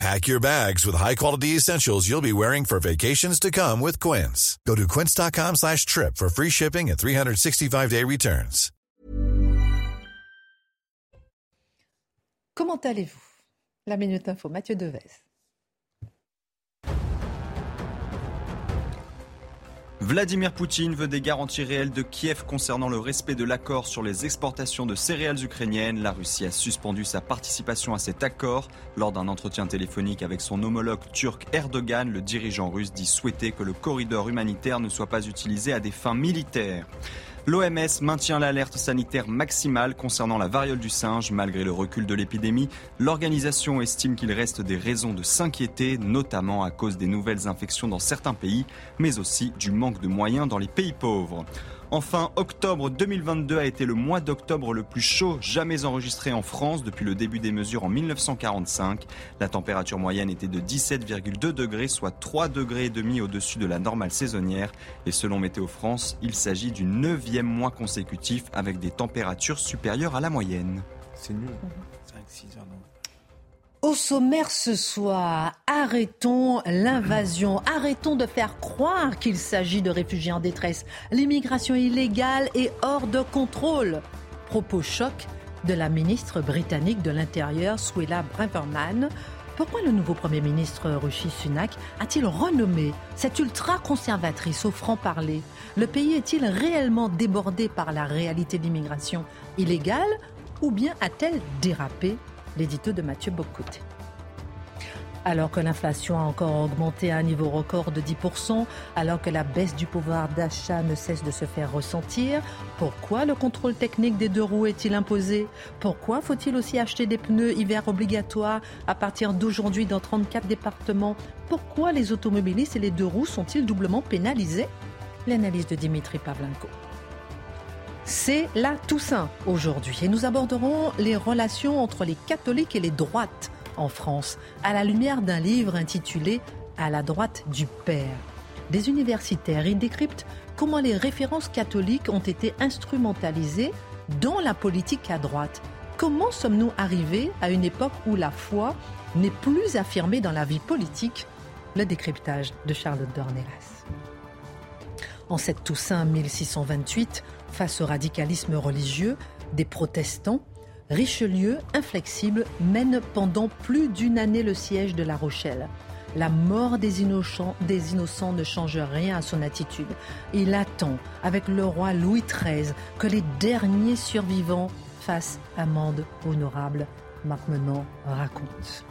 Pack your bags with high-quality essentials you'll be wearing for vacations to come with Quince. Go to quince.com slash trip for free shipping and 365-day returns. Comment allez-vous La Minute Info, Mathieu Devez. Vladimir Poutine veut des garanties réelles de Kiev concernant le respect de l'accord sur les exportations de céréales ukrainiennes. La Russie a suspendu sa participation à cet accord. Lors d'un entretien téléphonique avec son homologue turc Erdogan, le dirigeant russe dit souhaiter que le corridor humanitaire ne soit pas utilisé à des fins militaires. L'OMS maintient l'alerte sanitaire maximale concernant la variole du singe. Malgré le recul de l'épidémie, l'organisation estime qu'il reste des raisons de s'inquiéter, notamment à cause des nouvelles infections dans certains pays, mais aussi du manque de moyens dans les pays pauvres. Enfin, octobre 2022 a été le mois d'octobre le plus chaud jamais enregistré en France depuis le début des mesures en 1945. La température moyenne était de 17,2 degrés, soit 3 degrés et demi au-dessus de la normale saisonnière. Et selon Météo France, il s'agit du neuvième mois consécutif avec des températures supérieures à la moyenne. C'est nul. 5, 6 heures Au sommaire ce soir, arrêtons l'invasion, arrêtons de faire croire qu'il s'agit de réfugiés en détresse. L'immigration illégale est hors de contrôle. Propos choc de la ministre britannique de l'Intérieur, Suella Braverman. Pourquoi le nouveau Premier ministre Rishi Sunak a-t-il renommé cette ultra-conservatrice au franc-parler? Le pays est-il réellement débordé par la réalité de l'immigration illégale ou bien a-t-elle dérapé? L'édito de Mathieu Bocoté. Alors que l'inflation a encore augmenté à un niveau record de 10%, alors que la baisse du pouvoir d'achat ne cesse de se faire ressentir, pourquoi le contrôle technique des deux roues est-il imposé? Pourquoi faut-il aussi acheter des pneus hiver obligatoires à partir d'aujourd'hui dans 34 départements? Pourquoi les automobilistes et les deux roues sont-ils doublement pénalisés? L'analyse de Dimitri Pavlenko. C'est la Toussaint aujourd'hui et nous aborderons les relations entre les catholiques et les droites en France à la lumière d'un livre intitulé À la droite du Père. Des universitaires y décryptent comment les références catholiques ont été instrumentalisées dans la politique à droite. Comment sommes-nous arrivés à une époque où la foi n'est plus affirmée dans la vie politique? Le décryptage de Charlotte Dornelas. En cette Toussaint 1628, face au radicalisme religieux des protestants, Richelieu, inflexible, mène pendant plus d'une année le siège de La Rochelle. La mort des innocents, ne change rien à son attitude. Il attend, avec le roi Louis XIII, que les derniers survivants fassent amende honorable. Marc Menon raconte.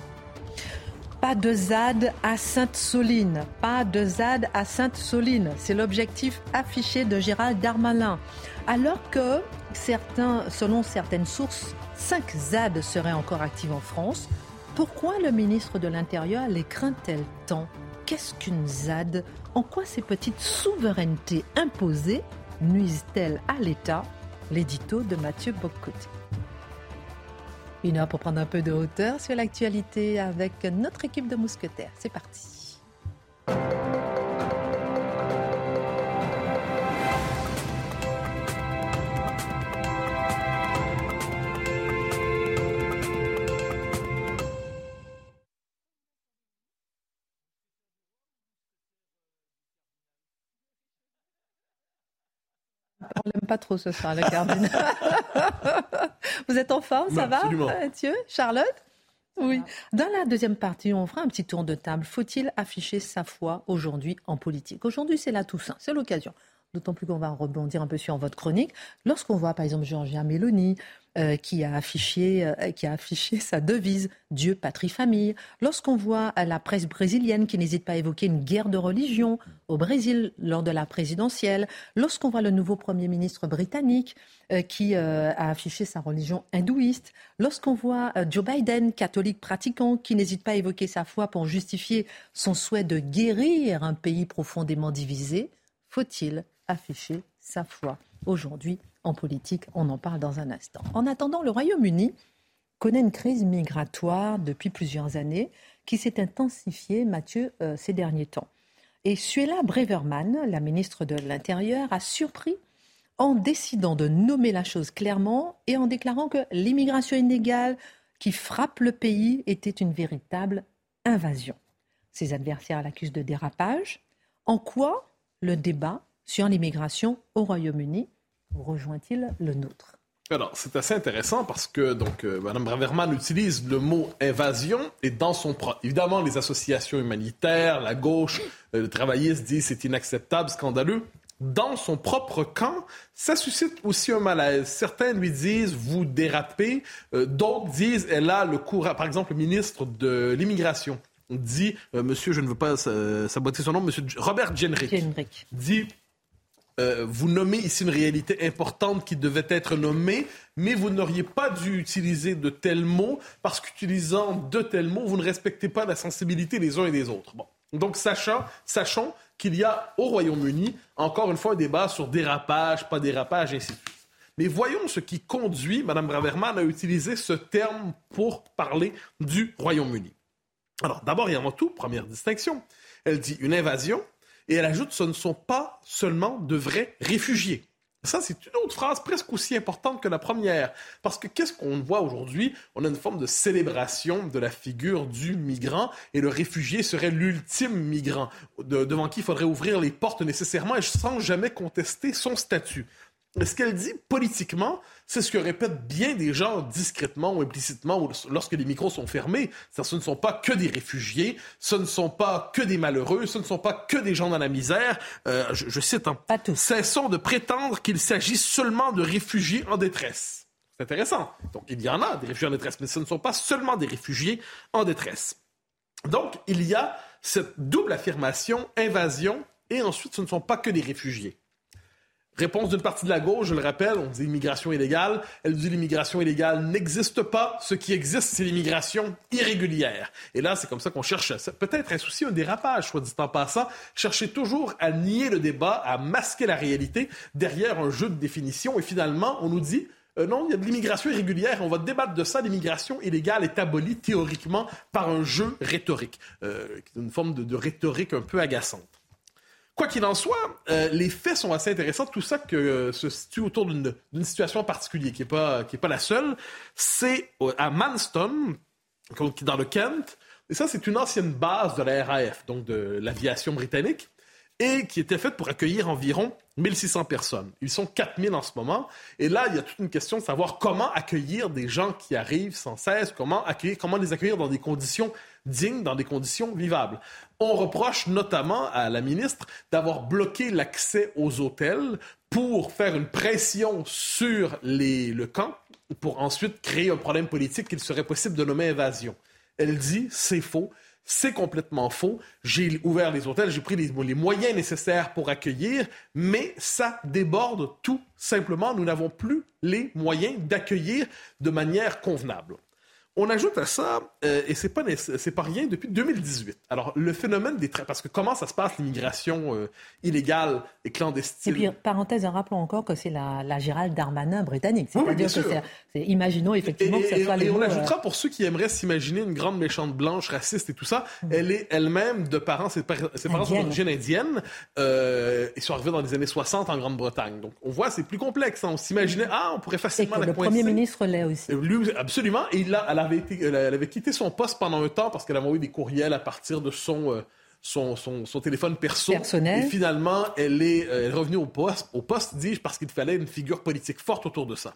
Pas de ZAD à Sainte-Soline. Pas de ZAD à Sainte-Soline. C'est l'objectif affiché de Gérald Darmanin. Alors que, certains, selon certaines sources, 5 ZAD seraient encore actifs en France, pourquoi le ministre de l'Intérieur les craint-elle tant? Qu'est-ce qu'une ZAD? En quoi ces petites souverainetés imposées nuisent-elles à l'État? L'édito de Mathieu Bocoté. Une heure pour prendre un peu de hauteur sur l'actualité avec notre équipe de mousquetaires. C'est parti. Pas trop ce soir, le cardinal. Vous êtes en forme, ça va, Mathieu Charlotte oui. Dans la deuxième partie, on fera un petit tour de table. Faut-il afficher sa foi aujourd'hui en politique? Aujourd'hui, c'est la Toussaint, c'est l'occasion. D'autant plus qu'on va rebondir un peu sur votre chronique. Lorsqu'on voit, par exemple, Georgia Meloni, euh, qui, a affiché, euh, qui a affiché sa devise Dieu, patrie, famille. Lorsqu'on voit euh, la presse brésilienne qui n'hésite pas à évoquer une guerre de religion au Brésil lors de la présidentielle. Lorsqu'on voit le nouveau Premier ministre britannique qui a affiché sa religion hindouiste. Lorsqu'on voit Joe Biden, catholique pratiquant, qui n'hésite pas à évoquer sa foi pour justifier son souhait de guérir un pays profondément divisé. Faut-il afficher sa foi aujourd'hui en politique. On en parle dans un instant. En attendant, le Royaume-Uni connaît une crise migratoire depuis plusieurs années qui s'est intensifiée, Mathieu, euh, ces derniers temps. Et Suella Breverman, la ministre de l'Intérieur, a surpris en décidant de nommer la chose clairement et en déclarant que l'immigration illégale qui frappe le pays était une véritable invasion. Ses adversaires l'accusent de dérapage. En quoi le débat sur l'immigration au Royaume-Uni rejoint-il le nôtre? Alors, c'est assez intéressant parce que donc euh, Mme Braverman utilise le mot invasion et dans son évidemment les associations humanitaires, la gauche, euh, le travailliste disent c'est inacceptable, scandaleux. Dans son propre camp, ça suscite aussi un malaise. Certains lui disent vous dérapez, euh, d'autres disent elle a le courage. Par exemple, le ministre de l'immigration dit, monsieur, je ne veux pas saboter son nom, monsieur Robert Jenrick, dit euh, vous nommez ici une réalité importante qui devait être nommée, mais vous n'auriez pas dû utiliser de tels mots parce qu'utilisant de tels mots, vous ne respectez pas la sensibilité des uns et des autres. Donc, sachant, sachons qu'il y a au Royaume-Uni encore une fois un débat sur dérapage, pas dérapage, ainsi de suite. Mais voyons ce qui conduit Mme Braverman à utiliser ce terme pour parler du Royaume-Uni. Alors, d'abord et avant tout, première distinction, elle dit une invasion, et elle ajoute, ce ne sont pas seulement de vrais réfugiés. Ça, c'est une autre phrase presque aussi importante que la première. Parce que qu'est-ce qu'on voit aujourd'hui? On a une forme de célébration de la figure du migrant et le réfugié serait l'ultime migrant devant qui il faudrait ouvrir les portes nécessairement et sans jamais contester son statut. Ce qu'elle dit politiquement, c'est ce que répètent bien des gens discrètement ou implicitement lorsque les micros sont fermés. Ce ne sont pas que des réfugiés, ce ne sont pas que des malheureux, ce ne sont pas que des gens dans la misère. Euh, je, cite, hein, pas tous. cessons de prétendre qu'il s'agit seulement de réfugiés en détresse. C'est intéressant. Donc il y en a des réfugiés en détresse, mais ce ne sont pas seulement des réfugiés en détresse. Donc il y a cette double affirmation, invasion, et ensuite ce ne sont pas que des réfugiés. Réponse d'une partie de la gauche, je le rappelle, on dit immigration illégale. Elle dit l'immigration illégale n'existe pas. Ce qui existe, c'est l'immigration irrégulière. Et là, c'est comme ça qu'on cherche peut-être un souci, un dérapage, soit dit en passant. Chercher toujours à nier le débat, à masquer la réalité derrière un jeu de définition. Et finalement, on nous dit euh, non, il y a de l'immigration irrégulière, on va débattre de ça. L'immigration illégale est abolie théoriquement par un jeu rhétorique, euh, une forme de rhétorique un peu agaçante. Quoi qu'il en soit, euh, les faits sont assez intéressants. Tout ça que, euh, se situe autour d'une situation particulière, qui n'est pas, pas la seule. C'est à Manston, dans le Kent. Et ça, c'est une ancienne base de la RAF, donc de l'aviation britannique, et qui était faite pour accueillir environ 1600 personnes. Ils sont 4000 en ce moment. Et là, il y a toute une question de savoir comment accueillir des gens qui arrivent sans cesse, comment, accueillir, comment les accueillir dans des conditions dignes, dans des conditions vivables. On reproche notamment à la ministre d'avoir bloqué l'accès aux hôtels pour faire une pression sur le camp, pour ensuite créer un problème politique qu'il serait possible de nommer invasion. Elle dit c'est faux. C'est complètement faux. J'ai ouvert les hôtels, j'ai pris les, les, moyens nécessaires pour accueillir, mais ça déborde tout simplement. Nous n'avons plus les moyens d'accueillir de manière convenable. On ajoute à ça, euh, et c'est pas c'est pas rien depuis 2018. Alors le phénomène des parce que comment ça se passe l'immigration euh, illégale et clandestine? Et puis parenthèse, rappelons encore que c'est la, la Gérald Darmanin britannique. C'est-à-dire que c'est, imaginons effectivement que ça soit et, et on ajoutera euh, pour ceux qui aimeraient s'imaginer une grande méchante blanche raciste et tout ça, mm. elle est elle-même de parents ses, parents sont d'origine indienne et sont arrivés dans les années 60 en Grande-Bretagne. Donc on voit c'est plus complexe. Hein. On s'imaginait ah on pourrait facilement et que la Le premier ministre l'est aussi. Lui, absolument. Et il a, avait, elle avait quitté son poste pendant un temps parce qu'elle avait envoyé des courriels à partir de son, euh, son, son, téléphone perso. Personnel. Et finalement, elle est, euh, revenue au poste, au poste, dis-je, parce qu'il fallait une figure politique forte autour de ça.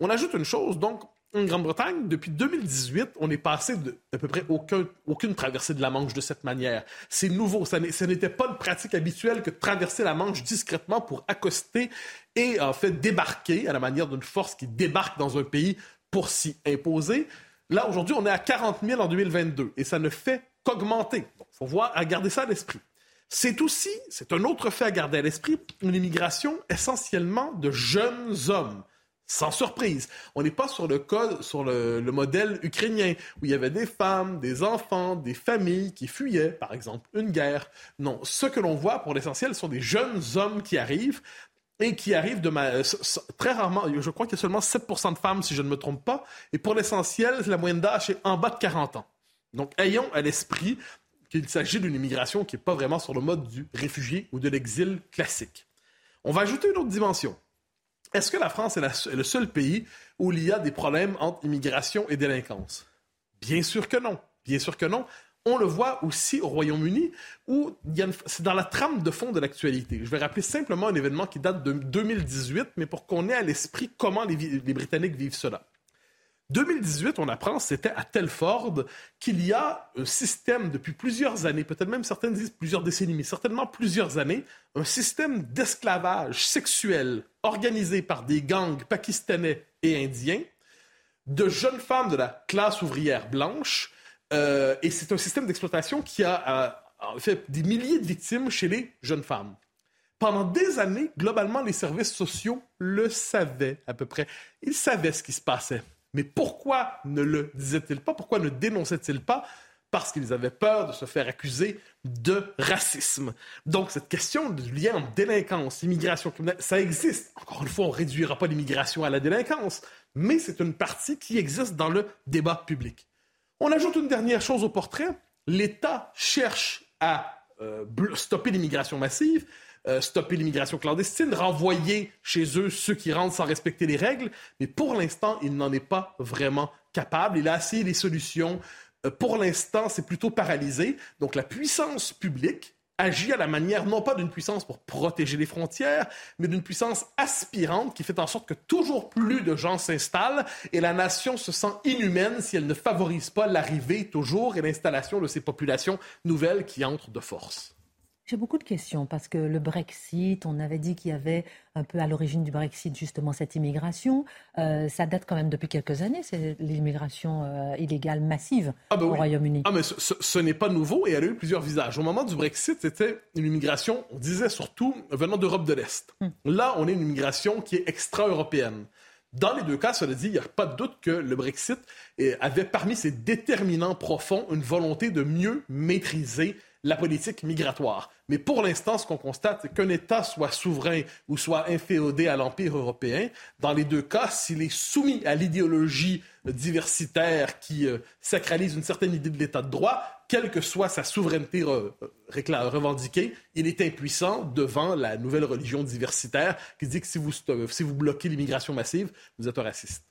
On ajoute une chose, donc, en Grande-Bretagne, depuis 2018, on est passé de à peu près aucun, aucune traversée de la Manche de cette manière. C'est nouveau. Ça n'était pas une pratique habituelle que de traverser la Manche discrètement pour accoster et en fait débarquer à la manière d'une force qui débarque dans un pays pour s'y imposer. Là, aujourd'hui, on est à 40 000 en 2022 et ça ne fait qu'augmenter. Il faut voir, à garder ça à l'esprit. C'est aussi, c'est un autre fait à garder à l'esprit, une immigration essentiellement de jeunes hommes. Sans surprise, on n'est pas sur le code, sur le, le, modèle ukrainien où il y avait des femmes, des enfants, des familles qui fuyaient, par exemple, une guerre. Non, ce que l'on voit pour l'essentiel sont des jeunes hommes qui arrivent et qui arrivent de ma... très rarement, je crois qu'il y a seulement 7% de femmes, si je ne me trompe pas, et pour l'essentiel, la moyenne d'âge est en bas de 40 ans. Donc, ayons à l'esprit qu'il s'agit d'une immigration qui n'est pas vraiment sur le mode du réfugié ou de l'exil classique. On va ajouter une autre dimension. Est-ce que la France est, le seul pays où il y a des problèmes entre immigration et délinquance? Bien sûr que non. Bien sûr que non. On le voit aussi au Royaume-Uni, où c'est dans la trame de fond de l'actualité. Je vais rappeler simplement un événement qui date de 2018, mais pour qu'on ait à l'esprit comment les Britanniques vivent cela. 2018, on apprend, c'était à Telford, qu'il y a un système depuis plusieurs années, peut-être même certaines disent plusieurs décennies, mais certainement plusieurs années, un système d'esclavage sexuel organisé par des gangs pakistanais et indiens de jeunes femmes de la classe ouvrière blanche. Euh, et c'est un système d'exploitation qui a fait des milliers de victimes chez les jeunes femmes. Pendant des années, globalement, les services sociaux le savaient à peu près. Ils savaient ce qui se passait. Mais pourquoi ne le disaient-ils pas? Pourquoi ne dénonçaient-ils pas? Parce qu'ils avaient peur de se faire accuser de racisme. Donc, cette question du lien entre délinquance, immigration criminelle, ça existe. Encore une fois, on ne réduira pas l'immigration à la délinquance, mais c'est une partie qui existe dans le débat public. On ajoute une dernière chose au portrait. L'État cherche à euh, stopper l'immigration massive, euh, stopper l'immigration clandestine, renvoyer chez eux ceux qui rentrent sans respecter les règles, mais pour l'instant, il n'en est pas vraiment capable. Il a essayé les solutions. Euh, pour l'instant, c'est plutôt paralysé. Donc la puissance publique agit à la manière non pas d'une puissance pour protéger les frontières, mais d'une puissance aspirante qui fait en sorte que toujours plus de gens s'installent et la nation se sent inhumaine si elle ne favorise pas l'arrivée toujours et l'installation de ces populations nouvelles qui entrent de force. J'ai beaucoup de questions parce que le Brexit, on avait dit qu'il y avait un peu à l'origine du Brexit justement cette immigration. Euh, ça date quand même depuis quelques années, c'est l'immigration euh, illégale massive ah, ben au Royaume-Uni. Ah mais ce, n'est pas nouveau et elle a eu plusieurs visages. Au moment du Brexit, c'était une immigration, on disait surtout venant d'Europe de l'Est. Hmm. Là, on est une immigration qui est extra-européenne. Dans les deux cas, cela dit, il n'y a pas de doute que le Brexit avait parmi ses déterminants profonds une volonté de mieux maîtriser la politique migratoire. Mais pour l'instant, ce qu'on constate, qu'un État soit souverain ou soit inféodé à l'Empire européen, dans les deux cas, s'il est soumis à l'idéologie diversitaire qui euh, sacralise une certaine idée de l'État de droit, quelle que soit sa souveraineté revendiquée, il est impuissant devant la nouvelle religion diversitaire qui dit que si vous, si vous bloquez l'immigration massive, vous êtes un raciste.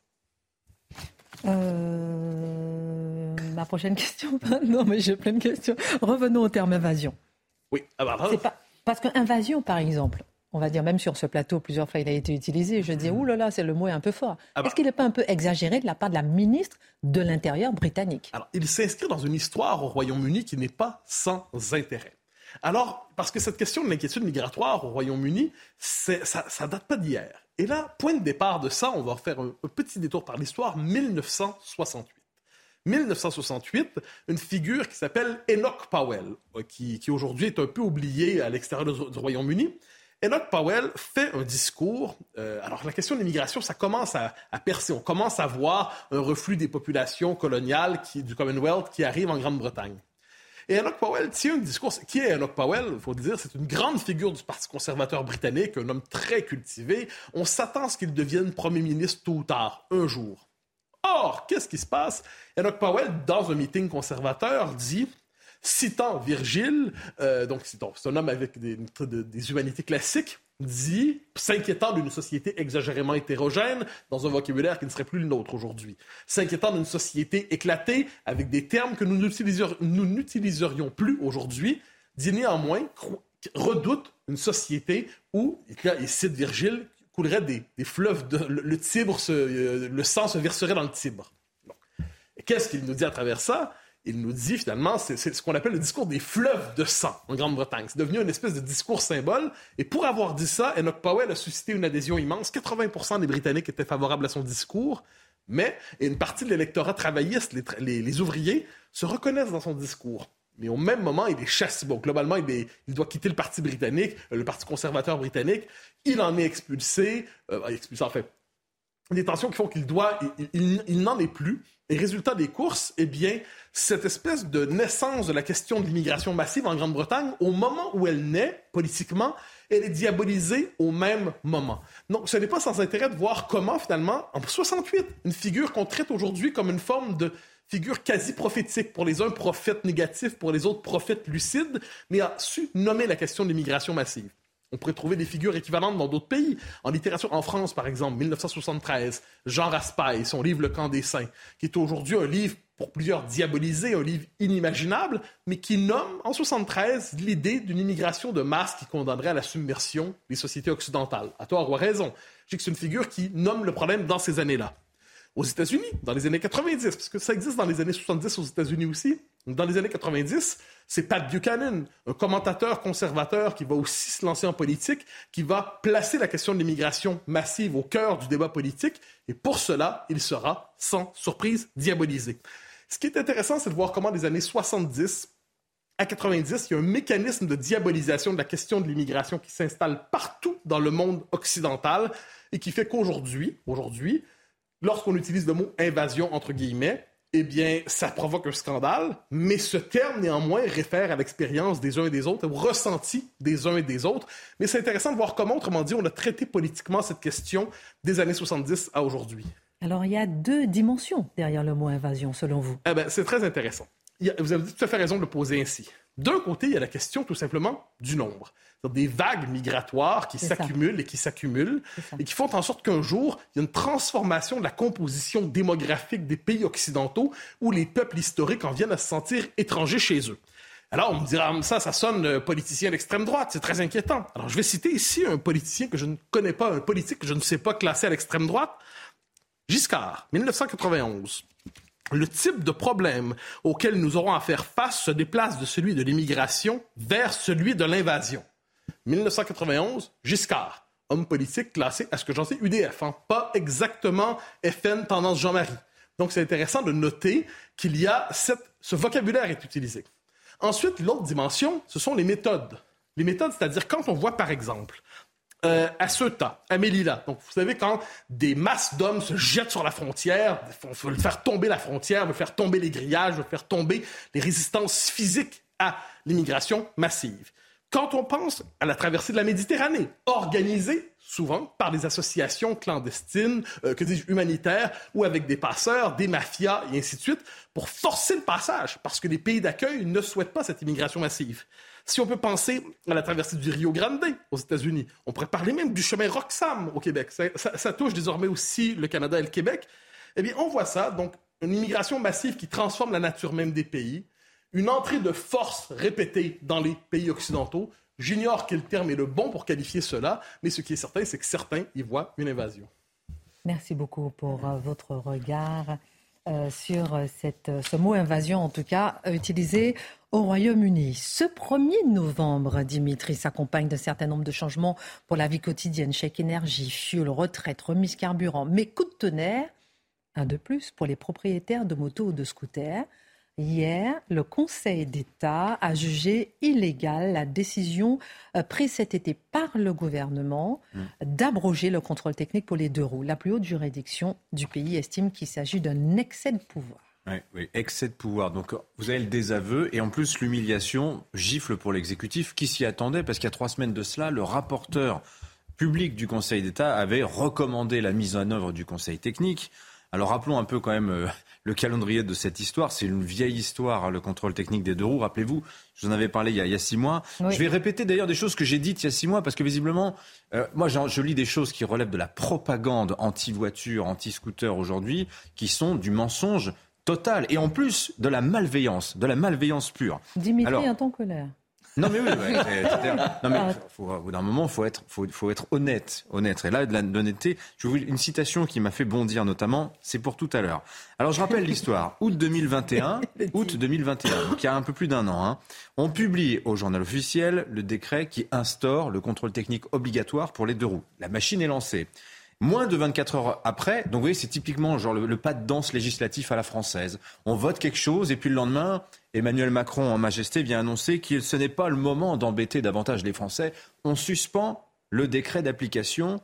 Euh, ma prochaine question Non, mais j'ai plein de questions. Revenons au terme invasion. Oui, ah bah, pas... parce qu'invasion, par exemple, on va dire même sur ce plateau, plusieurs fois il a été utilisé. Je dis, ouh là là, c'est le mot est un peu fort. Ah bah. Est-ce qu'il n'est pas un peu exagéré de la part de la ministre de l'Intérieur britannique? Alors, il s'inscrit dans une histoire au Royaume-Uni qui n'est pas sans intérêt. Alors, parce que cette question de l'inquiétude migratoire au Royaume-Uni, ça, ça date pas d'hier. Et là, point de départ de ça, on va faire un, petit détour par l'histoire, 1968. 1968, une figure qui s'appelle Enoch Powell, euh, qui, aujourd'hui est un peu oublié à l'extérieur du, Royaume-Uni. Enoch Powell fait un discours. Euh, alors la question de l'immigration, ça commence à, percer. On commence à voir un reflux des populations coloniales du Commonwealth qui arrivent en Grande-Bretagne. Et Enoch Powell tient un discours. Qui est Enoch Powell? Il faut le dire, c'est une grande figure du Parti conservateur britannique, un homme très cultivé. On s'attend à ce qu'il devienne premier ministre tôt ou tard, un jour. Or, qu'est-ce qui se passe? Enoch Powell, dans un meeting conservateur, dit citant Virgile, euh, donc c'est un homme avec des, des humanités classiques, dit, s'inquiétant d'une société exagérément hétérogène, dans un vocabulaire qui ne serait plus le nôtre aujourd'hui, s'inquiétant d'une société éclatée, avec des termes que nous n'utiliserions plus aujourd'hui, dit néanmoins, redoute une société où, il cite Virgile, coulerait des, fleuves, de, le, Tibre, euh, le sang se verserait dans le Tibre. Qu'est-ce qu'il nous dit à travers ça? Il nous dit finalement, c'est ce qu'on appelle le discours des fleuves de sang en Grande-Bretagne. C'est devenu une espèce de discours symbole. Et pour avoir dit ça, Enoch Powell a suscité une adhésion immense. 80% des Britanniques étaient favorables à son discours, mais une partie de l'électorat travailliste, les, ouvriers, se reconnaissent dans son discours. Mais au même moment, il est chassé. Bon, globalement, il, doit quitter le Parti britannique, le Parti conservateur britannique. Il en est expulsé, euh, expulsé en fait, des tensions qui font qu'il doit, il, n'en est plus. Et résultat des courses, eh bien, cette espèce de naissance de la question de l'immigration massive en Grande-Bretagne, au moment où elle naît, politiquement, elle est diabolisée au même moment. Donc, ce n'est pas sans intérêt de voir comment, finalement, en 68, une figure qu'on traite aujourd'hui comme une forme de figure quasi prophétique, pour les uns prophète négatif, pour les autres prophète lucide, mais a su nommer la question de l'immigration massive. On pourrait trouver des figures équivalentes dans d'autres pays. En littérature, en France, par exemple, 1973, Jean Raspail, son livre Le camp des saints, qui est aujourd'hui un livre pour plusieurs diabolisé, un livre inimaginable, mais qui nomme en 73 l'idée d'une immigration de masse qui condamnerait à la submersion des sociétés occidentales. À tort ou raison. Je que c'est une figure qui nomme le problème dans ces années-là aux États-Unis, dans les années 90, parce que ça existe dans les années 70 aux États-Unis aussi. Dans les années 90, c'est Pat Buchanan, un commentateur conservateur qui va aussi se lancer en politique, qui va placer la question de l'immigration massive au cœur du débat politique, et pour cela, il sera, sans surprise, diabolisé. Ce qui est intéressant, c'est de voir comment des années 70 à 90, il y a un mécanisme de diabolisation de la question de l'immigration qui s'installe partout dans le monde occidental et qui fait qu'aujourd'hui, aujourd'hui, lorsqu'on utilise le mot invasion entre guillemets, eh bien, ça provoque un scandale, mais ce terme, néanmoins, réfère à l'expérience des uns et des autres, au ressenti des uns et des autres. Mais c'est intéressant de voir comment, autrement dit, on a traité politiquement cette question des années 70 à aujourd'hui. Alors, il y a deux dimensions derrière le mot invasion, selon vous? Eh bien, c'est très intéressant. vous avez tout à fait raison de le poser ainsi. D'un côté, il y a la question tout simplement du nombre des vagues migratoires qui s'accumulent et qui s'accumulent et qui font en sorte qu'un jour, il y a une transformation de la composition démographique des pays occidentaux où les peuples historiques en viennent à se sentir étrangers chez eux. Alors, on me dira, ah, ça, ça sonne euh, politicien d'extrême droite, c'est très inquiétant. Alors, je vais citer ici un politicien que je ne connais pas, un politique que je ne sais pas classer à l'extrême droite. Giscard, 1991. Le type de problème auquel nous aurons à faire face se déplace de celui de l'immigration vers celui de l'invasion. 1991, Giscard, homme politique classé, à ce que j'en sais, UDF, hein, pas exactement FN tendance Jean-Marie. Donc c'est intéressant de noter qu'il y a ce vocabulaire est utilisé. Ensuite, l'autre dimension, ce sont les méthodes. Les méthodes, c'est-à-dire quand on voit par exemple à Ceuta, à Melilla. Donc, vous savez, quand des masses d'hommes se jettent sur la frontière, veulent faire tomber la frontière, veulent faire tomber les grillages, veulent faire tomber les résistances physiques à l'immigration massive. Quand on pense à la traversée de la Méditerranée, organisée souvent par des associations clandestines, euh, que dis humanitaires, ou avec des passeurs, des mafias et ainsi de suite, pour forcer le passage, parce que les pays d'accueil ne souhaitent pas cette immigration massive. Si on peut penser à la traversée du Rio Grande aux États-Unis, on pourrait parler même du chemin Roxham au Québec. Ça, touche désormais aussi le Canada et le Québec. Eh bien, on voit ça, donc une immigration massive qui transforme la nature même des pays, une entrée de force répétée dans les pays occidentaux. J'ignore quel terme est le bon pour qualifier cela, mais ce qui est certain, c'est que certains y voient une invasion. Merci beaucoup pour euh, votre regard euh, sur cette, ce mot invasion, en tout cas utilisé au Royaume-Uni. Ce 1er novembre, Dimitri s'accompagne d'un certain nombre de changements pour la vie quotidienne, chèque énergie, fuel, retraite, remise carburant. Mais coup de tonnerre, un de plus pour les propriétaires de motos ou de scooters. Hier, le Conseil d'État a jugé illégale la décision euh, prise cet été par le gouvernement mmh. d'abroger le contrôle technique pour les deux roues. La plus haute juridiction du pays estime qu'il s'agit d'un excès de pouvoir. Oui, oui, excès de pouvoir. Donc vous avez le désaveu et en plus l'humiliation gifle pour l'exécutif qui s'y attendait parce qu'il y a trois semaines de cela, le rapporteur public du Conseil d'État avait recommandé la mise en œuvre du Conseil technique. Alors rappelons un peu quand même euh, le calendrier de cette histoire. C'est une vieille histoire, hein, le contrôle technique des deux roues. Rappelez-vous, je vous en avais parlé il y a, six mois. Je vais répéter d'ailleurs des choses que j'ai dites il y a six mois parce que visiblement, euh, moi je lis des choses qui relèvent de la propagande anti-voiture, anti-scooter aujourd'hui, qui sont du mensonge total et en plus de la malveillance, de la malveillance pure. Dimitri Alors, un ton colère. Non mais oui, non mais faut, au bout d'un moment, faut être, faut, faut être honnête, honnête. Et là, de l'honnêteté, je vous une citation qui m'a fait bondir notamment, c'est pour tout à l'heure. Alors je rappelle l'histoire. Août 2021, août 2021, donc il y a un peu plus d'un an, hein, on publie au journal officiel le décret qui instaure le contrôle technique obligatoire pour les deux roues. La machine est lancée. Moins de 24 heures après, donc vous voyez, c'est typiquement genre le, pas de danse législatif à la française. On vote quelque chose et puis le lendemain, Emmanuel Macron en majesté vient annoncer que ce n'est pas le moment d'embêter davantage les Français. On suspend le décret d'application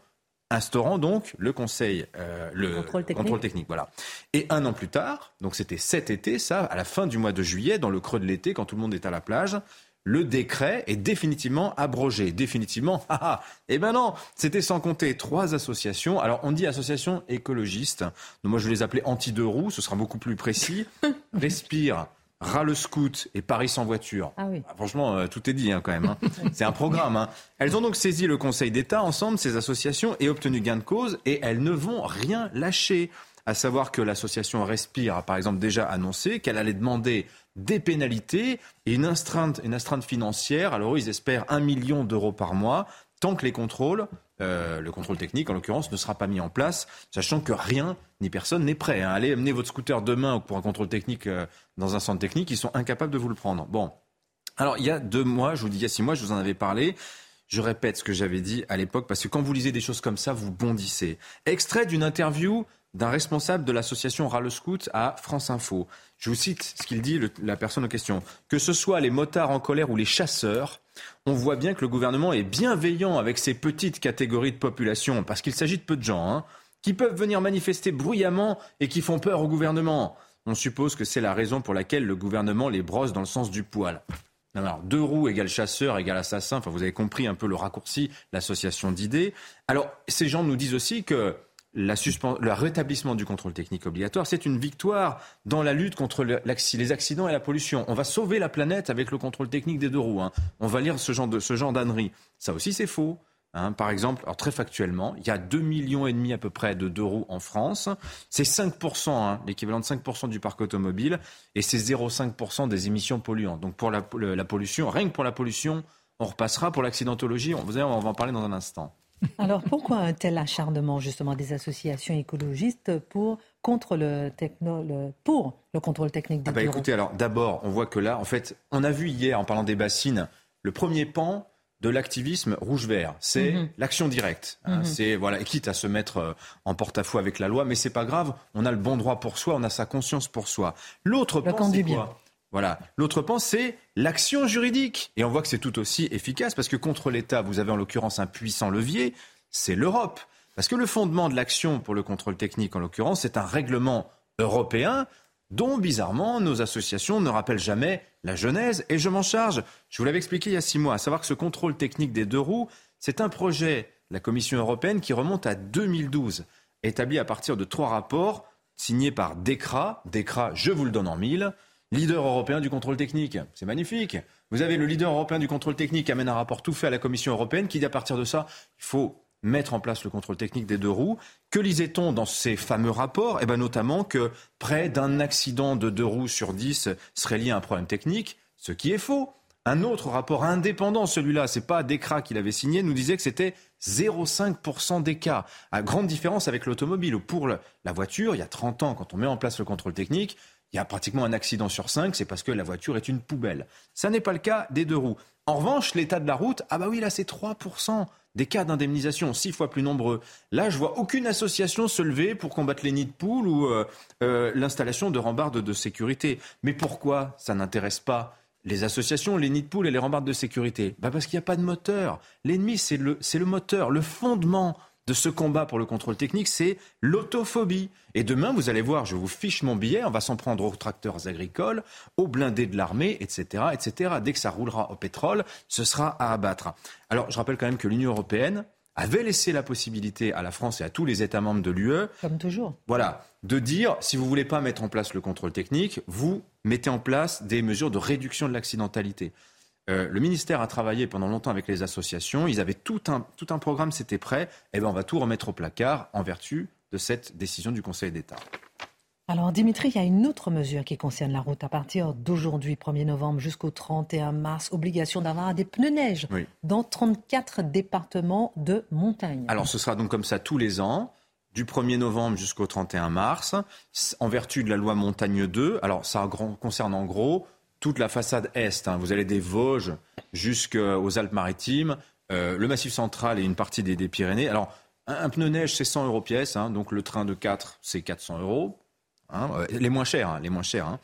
instaurant donc le conseil, euh, le Contrôle technique. contrôle technique. Voilà. Et un an plus tard, donc c'était cet été, ça, à la fin du mois de juillet, dans le creux de l'été, quand tout le monde est à la plage, le décret est définitivement abrogé. Définitivement, ah ah, eh ben non, c'était sans compter trois associations. Alors on dit associations écologistes. Donc, moi je vais les appeler anti-deux roues, ce sera beaucoup plus précis. Respire, Ras le Scout et Paris sans voiture. Ah oui. Ah, franchement, euh, tout est dit hein, quand même. hein. C'est un programme. hein. Elles ont donc saisi le Conseil d'État ensemble, ces associations, et obtenu gain de cause, et elles ne vont rien lâcher. À savoir que l'association Respire a par exemple déjà annoncé qu'elle allait demander des pénalités et une astreinte, financière. Alors ils espèrent un million d'euros par mois, tant que les contrôles, euh, le contrôle technique en l'occurrence, ne sera pas mis en place, sachant que rien ni personne n'est prêt. hein. Allez amener votre scooter demain pour un contrôle technique euh, dans un centre technique, ils sont incapables de vous le prendre. Bon, alors, il y a deux mois, je vous dis il y a six mois, je vous en avais parlé. Je répète ce que j'avais dit à l'époque, parce que quand vous lisez des choses comme ça, vous bondissez. Extrait d'une interview d'un responsable de l'association Ras le Scout à France Info. Je vous cite ce qu'il dit, la personne en question. Que ce soit les motards en colère ou les chasseurs, on voit bien que le gouvernement est bienveillant avec ces petites catégories de population, parce qu'il s'agit de peu de gens, hein, qui peuvent venir manifester bruyamment et qui font peur au gouvernement. On suppose que c'est la raison pour laquelle le gouvernement les brosse dans le sens du poil. Alors, deux roues égale chasseur égale assassin. Enfin, vous avez compris un peu le raccourci, l'association d'idées. Alors, ces gens nous disent aussi que le rétablissement du contrôle technique obligatoire, c'est une victoire dans la lutte contre les accidents et la pollution. On va sauver la planète avec le contrôle technique des deux roues. hein. On va lire ce genre de ce genre. Ça aussi, c'est faux. hein. par exemple, très factuellement, il y a 2 millions et demi à peu près de deux roues en France. C'est 5%, hein, l'équivalent de 5% du parc automobile, et c'est 0,5% des émissions polluantes. Donc pour la, pollution, rien que pour la pollution, on repassera pour l'accidentologie. On, vous on va en parler dans un instant. Alors pourquoi un tel acharnement justement des associations écologistes pour contre le techno, le- pour le contrôle technique des Ah bah bureaux écoutez, alors d'abord, on voit que là, en fait, on a vu hier, en parlant des bassines, le premier pan de l'activisme rouge-vert, c'est Mhm. l'action directe. hein, Mhm. C'est voilà, quitte à se mettre euh, en porte-à-faux avec la loi, mais c'est pas grave. On a le bon droit pour soi, on a sa conscience pour soi. L'autre pan, c'est quoi? Voilà. L'autre pan, c'est l'action juridique. Et on voit que c'est tout aussi efficace parce que contre l'État, vous avez en l'occurrence un puissant levier, c'est l'Europe. Parce que le fondement de l'action pour le contrôle technique, en l'occurrence, c'est un règlement européen dont, bizarrement, nos associations ne rappellent jamais la genèse. Et je m'en charge. Je vous l'avais expliqué il y a six mois, à savoir que ce contrôle technique des deux roues, c'est un projet de la Commission européenne qui remonte à 2012, établi à partir de trois rapports signés par DECRA. DECRA, je vous le donne en mille, leader européen du contrôle technique. C'est magnifique. Vous avez le leader européen du contrôle technique qui amène un rapport tout fait à la Commission européenne qui dit à partir de ça, il faut mettre en place le contrôle technique des deux roues. Que lisait-on dans ces fameux rapports? Eh bien notamment que près d'un accident de deux roues sur dix serait lié à un problème technique, ce qui est faux. Un autre rapport indépendant, celui-là, c'est pas Decra qui l'avait signé, nous disait que c'était 0,5% des cas. À grande différence avec l'automobile, pour la voiture, il y a 30 ans, quand on met en place le contrôle technique, il y a pratiquement un accident sur 5, c'est parce que la voiture est une poubelle. Ça n'est pas le cas des deux roues. En revanche, l'état de la route, ah bah oui, là c'est 3% des cas d'indemnisation, six fois plus nombreux. Là, je vois aucune association se lever pour combattre les nids de poules ou euh, euh, l'installation de rambardes de sécurité. Mais pourquoi ça n'intéresse pas les associations, les nids de poules et les rambardes de sécurité? Bah Parce qu'il n'y a pas de moteur. L'ennemi, c'est le, c'est le moteur. Le fondement de ce combat pour le contrôle technique, c'est l'autophobie. Et demain, vous allez voir, je vous fiche mon billet, on va s'en prendre aux tracteurs agricoles, aux blindés de l'armée, etc., etc. Dès que ça roulera au pétrole, ce sera à abattre. Alors, je rappelle quand même que l'Union européenne avait laissé la possibilité à la France et à tous les États membres de l'UE Comme toujours. voilà, de dire si vous voulez pas mettre en place le contrôle technique, vous mettez en place des mesures de réduction de l'accidentalité. Euh, le ministère a travaillé pendant longtemps avec les associations. Ils avaient tout un, tout un programme, c'était prêt. Et ben on va tout remettre au placard en vertu de cette décision du Conseil d'État. Alors Dimitri, il y a une autre mesure qui concerne la route. À partir d'aujourd'hui, 1er novembre jusqu'au 31 mars, obligation d'avoir des pneus neige Oui. dans 34 départements de montagne. Alors ce sera donc comme ça tous les ans, du 1er novembre jusqu'au 31 mars, en vertu de la loi Montagne 2. Alors ça concerne en gros toute la façade est. hein. Vous allez des Vosges jusqu'aux Alpes-Maritimes, euh, le Massif central et une partie des, Pyrénées. Alors un, pneu neige c'est 100 euros pièce, hein. donc le train de 4 c'est 400 euros. hein. Euh, les moins chers, les moins chers.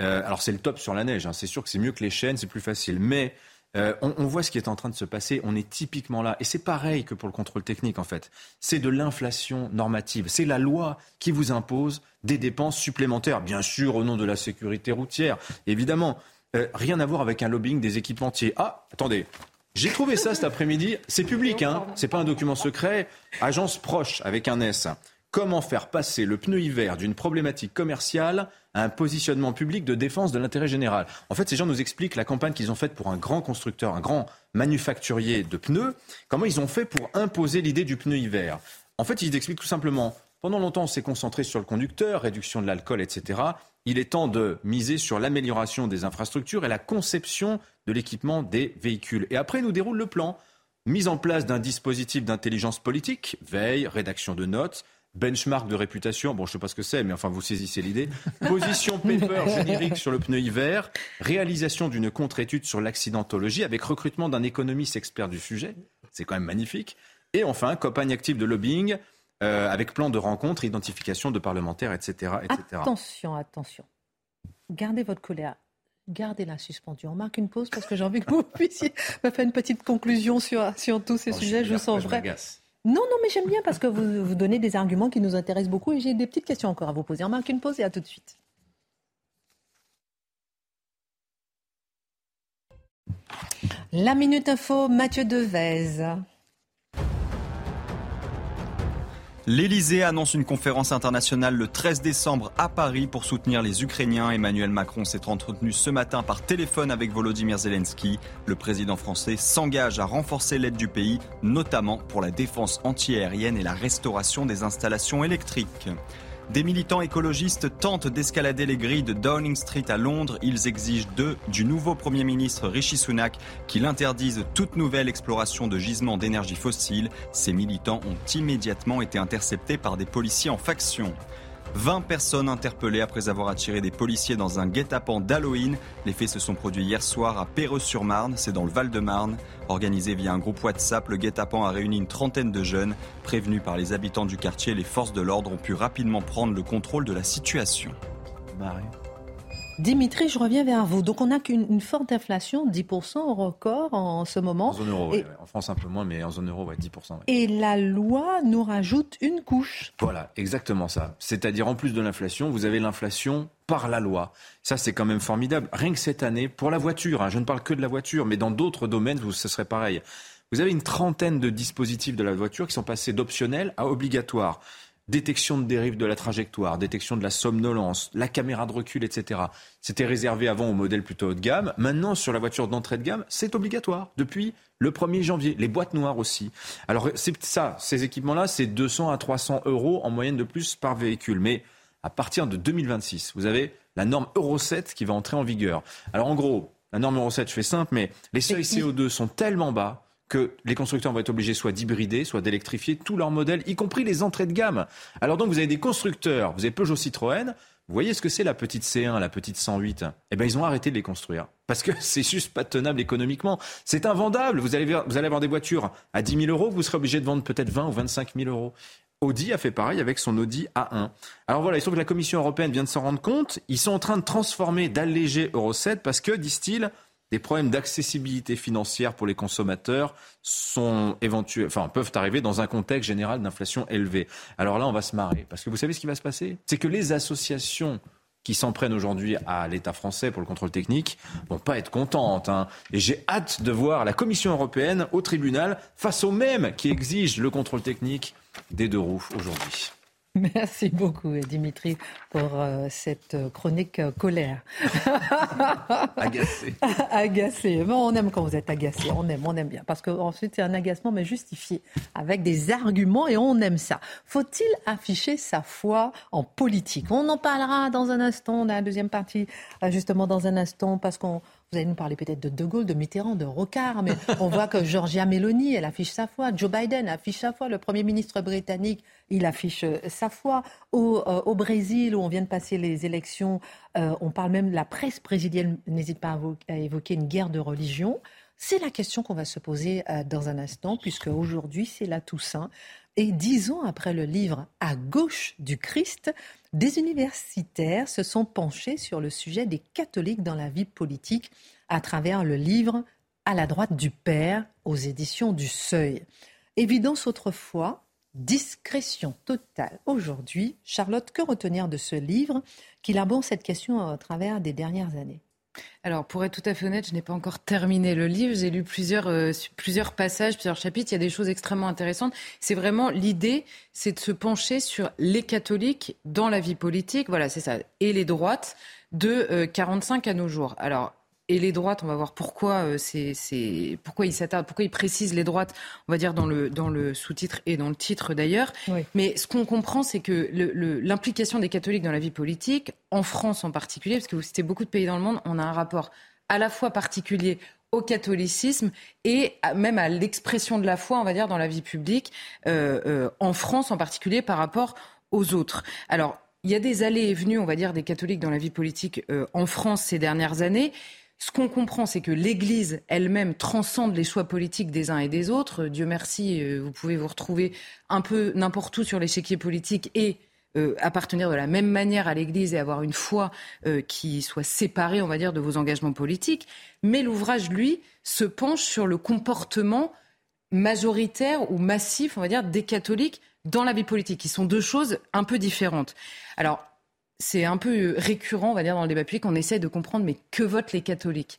Euh, alors c'est le top sur la neige. C'est sûr que c'est mieux que les chaînes, c'est plus facile. Mais Euh, on, voit ce qui est en train de se passer. On est typiquement là. Et c'est pareil que pour le contrôle technique, en fait. C'est de l'inflation normative. C'est la loi qui vous impose des dépenses supplémentaires, bien sûr, au nom de la sécurité routière. Évidemment, euh, rien à voir avec un lobbying des équipementiers. Ah, attendez. J'ai trouvé ça cet après-midi. C'est public, hein. C'est pas un document secret. Agence proche avec un S. Comment faire passer le pneu hiver d'une problématique commerciale à un positionnement public de défense de l'intérêt général? En fait, ces gens nous expliquent la campagne qu'ils ont faite pour un grand constructeur, un grand manufacturier de pneus. Comment ils ont fait pour imposer l'idée du pneu hiver? En fait, ils expliquent tout simplement pendant longtemps, on s'est concentré sur le conducteur, réduction de l'alcool, etc. Il est temps de miser sur l'amélioration des infrastructures et la conception de l'équipement des véhicules. Et après, nous déroule le plan. Mise en place d'un dispositif d'intelligence politique, veille, rédaction de notes, benchmark de réputation, bon je ne sais pas ce que c'est, mais enfin vous saisissez l'idée, position paper générique sur le pneu hiver, réalisation d'une contre-étude sur l'accidentologie avec recrutement d'un économiste expert du sujet, c'est quand même magnifique, et enfin campagne active de lobbying euh, avec plan de rencontre, identification de parlementaires, etc., etc. Attention, attention, gardez votre colère. Gardez-la suspendue. On marque une pause parce que j'ai envie que vous puissiez faire une petite conclusion sur, sur tous ces sujets. Je, vous sens vrai. Non, non, mais j'aime bien parce que vous, donnez des arguments qui nous intéressent beaucoup et j'ai des petites questions encore à vous poser. On marque une pause et à tout de suite. La Minute Info, Mathieu Devez. L'Elysée annonce une conférence internationale le 13 décembre à Paris pour soutenir les Ukrainiens. Emmanuel Macron s'est entretenu ce matin par téléphone avec Volodymyr Zelensky. Le président français s'engage à renforcer l'aide du pays, notamment pour la défense antiaérienne et la restauration des installations électriques. Des militants écologistes tentent d'escalader les grilles de Downing Street à Londres. Ils exigent d'eux, du nouveau Premier ministre Rishi Sunak, qu'il interdise toute nouvelle exploration de gisements d'énergie fossile. Ces militants ont immédiatement été interceptés par des policiers en faction. 20 personnes interpellées après avoir attiré des policiers dans un guet-apens d'Halloween. Les faits se sont produits hier soir à Perreux-sur-Marne, c'est dans le Val-de-Marne. Organisé via un groupe WhatsApp, le guet-apens a réuni une trentaine de jeunes. Prévenus par les habitants du quartier, les forces de l'ordre ont pu rapidement prendre le contrôle de la situation. Dimitri, je reviens vers vous. Donc on n'a qu'une forte inflation, 10% au record en ce moment. En zone euro. En France un peu moins, mais en zone euro, ouais, 10%. Et la loi nous rajoute une couche. Voilà, exactement ça. C'est-à-dire en plus de l'inflation, vous avez l'inflation par la loi. Ça, c'est quand même formidable. Rien que cette année, pour la voiture, hein, je ne parle que de la voiture, mais dans d'autres domaines, ce serait pareil. Vous avez une trentaine de dispositifs de la voiture qui sont passés d'optionnel à obligatoire détection de dérive de la trajectoire, détection de la somnolence, la caméra de recul, etc. C'était réservé avant aux modèles plutôt haut de gamme. Maintenant, sur la voiture d'entrée de gamme, c'est obligatoire depuis le 1er janvier. Les boîtes noires aussi. Alors, c'est ça, ces équipements-là, c'est 200 à 300 euros en moyenne de plus par véhicule. Mais à partir de 2026, vous avez la norme Euro 7 qui va entrer en vigueur. Alors, en gros, la norme Euro 7, je fais simple, mais les seuils CO2 sont tellement bas que les constructeurs vont être obligés soit d'hybrider, soit d'électrifier tous leurs modèles, y compris les entrées de gamme. Alors donc vous avez des constructeurs, vous avez Peugeot Citroën, vous voyez ce que c'est la petite C1, la petite 108 Eh bien, ils ont arrêté de les construire. Parce que c'est juste pas tenable économiquement. C'est invendable. Vous allez, vous allez avoir des voitures à 10 000 euros, vous serez obligé de vendre peut-être 20 ou 25 000 euros. Audi a fait pareil avec son Audi A1. Alors voilà, il se trouve que la Commission européenne vient de s'en rendre compte. Ils sont en train de transformer, d'alléger Euro 7 parce que, disent-ils, des problèmes d'accessibilité financière pour les consommateurs peuvent arriver dans un contexte général d'inflation élevée. Alors là, on va se marrer. Parce que vous savez ce qui va se passer? C'est que les associations qui s'en prennent aujourd'hui à l'État français pour le contrôle technique vont pas être contentes. Hein. Et j'ai hâte de voir la Commission européenne au tribunal face aux mêmes qui exigent le contrôle technique des deux roues aujourd'hui. Merci beaucoup, Dimitri, pour euh, cette chronique euh, colère. agacé. agacé. Bon, on aime quand vous êtes agacé. On aime, on aime bien. Parce qu'ensuite, c'est un agacement, mais justifié, avec des arguments, et on aime ça. Faut-il afficher sa foi en politique? On en parlera dans un instant, dans la deuxième partie, euh, justement dans un instant, parce qu'on vous allez nous parler peut-être de De Gaulle, de Mitterrand, de Rocard, mais on voit que Georgia Meloni, elle affiche sa foi. Joe Biden affiche sa foi. Le Premier ministre britannique, il affiche euh, sa foi. Au, euh, au Brésil, où on vient de passer les élections, euh, on parle même, la presse brésilienne n'hésite pas à, évoquer une guerre de religion. C'est la question qu'on va se poser dans un instant, puisque aujourd'hui, c'est la Toussaint. Et dix ans après le livre À gauche du Christ, des universitaires se sont penchés sur le sujet des catholiques dans la vie politique à travers le livre À la droite du Père, aux éditions du Seuil. Évidence autrefois, discrétion totale aujourd'hui. Charlotte, que retenir de ce livre qui aborde cette question à travers des dernières années? Alors, pour être tout à fait honnête, je n'ai pas encore terminé le livre. J'ai lu plusieurs, euh, plusieurs passages, plusieurs chapitres. Il y a des choses extrêmement intéressantes. C'est vraiment l'idée, c'est de se pencher sur les catholiques dans la vie politique. Voilà, c'est ça. Et les droites de 45 euh, à nos jours. Alors, et les droites, on va voir pourquoi euh, c'est pourquoi ils s'attardent, pourquoi ils précisent les droites, on va dire dans le dans le sous-titre et dans le titre d'ailleurs. Mais ce qu'on comprend, c'est que l'implication des catholiques dans la vie politique, en France en particulier, parce que vous citez beaucoup de pays dans le monde, on a un rapport à la fois particulier au catholicisme et même à l'expression de la foi, on va dire, dans la vie publique, euh, euh, en France en particulier par rapport aux autres. Alors, il y a des allées et venues, on va dire, des catholiques dans la vie politique en France ces dernières années. Ce qu'on comprend, c'est que l'Église elle-même transcende les choix politiques des uns et des autres. Dieu merci, euh, vous pouvez vous retrouver un peu n'importe où sur l'échiquier politique et euh, appartenir de la même manière à l'Église et avoir une foi euh, qui soit séparée, on va dire, de vos engagements politiques. Mais l'ouvrage, lui, se penche sur le comportement majoritaire ou massif, on va dire, des catholiques dans la vie politique, qui sont deux choses un peu différentes. Alors, c'est un peu récurrent, on va dire, dans le débat public, on essaie de comprendre, mais que votent les catholiques?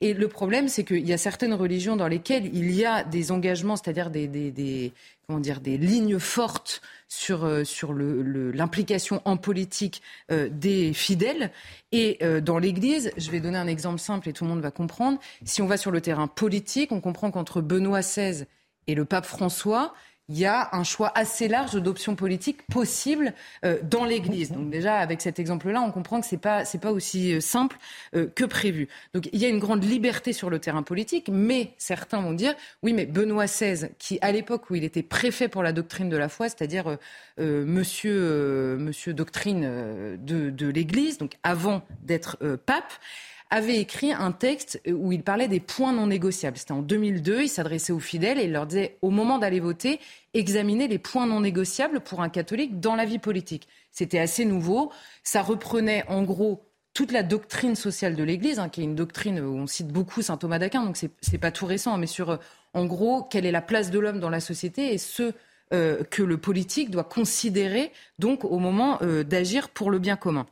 Et le problème, c'est qu'il y a certaines religions dans lesquelles il y a des engagements, c'est-à-dire des, comment dire, des lignes fortes sur, euh, sur l'implication en politique euh, des fidèles. Et euh, dans l'Église, je vais donner un exemple simple et tout le monde va comprendre. Si on va sur le terrain politique, on comprend qu'entre Benoît XVI et le pape François, il y a un choix assez large d'options politiques possibles euh, dans l'Église. Donc déjà, avec cet exemple-là, on comprend que ce n'est pas, pas aussi euh, simple euh, que prévu. Donc il y a une grande liberté sur le terrain politique, mais certains vont dire, oui, mais Benoît XVI, qui à l'époque où il était préfet pour la doctrine de la foi, c'est-à-dire monsieur, monsieur doctrine de, de l'Église, donc avant d'être pape, avait écrit un texte où il parlait des points non négociables. C'était en 2002, il s'adressait aux fidèles et il leur disait, au moment d'aller voter, examinez les points non négociables pour un catholique dans la vie politique. C'était assez nouveau. Ça reprenait en gros toute la doctrine sociale de l'Église, hein, qui est une doctrine où on cite beaucoup saint Thomas d'Aquin, donc c'est pas tout récent, mais sur, euh, en gros, quelle est la place de l'homme dans la société et ce euh, que le politique doit considérer donc au moment euh, d'agir pour le bien commun.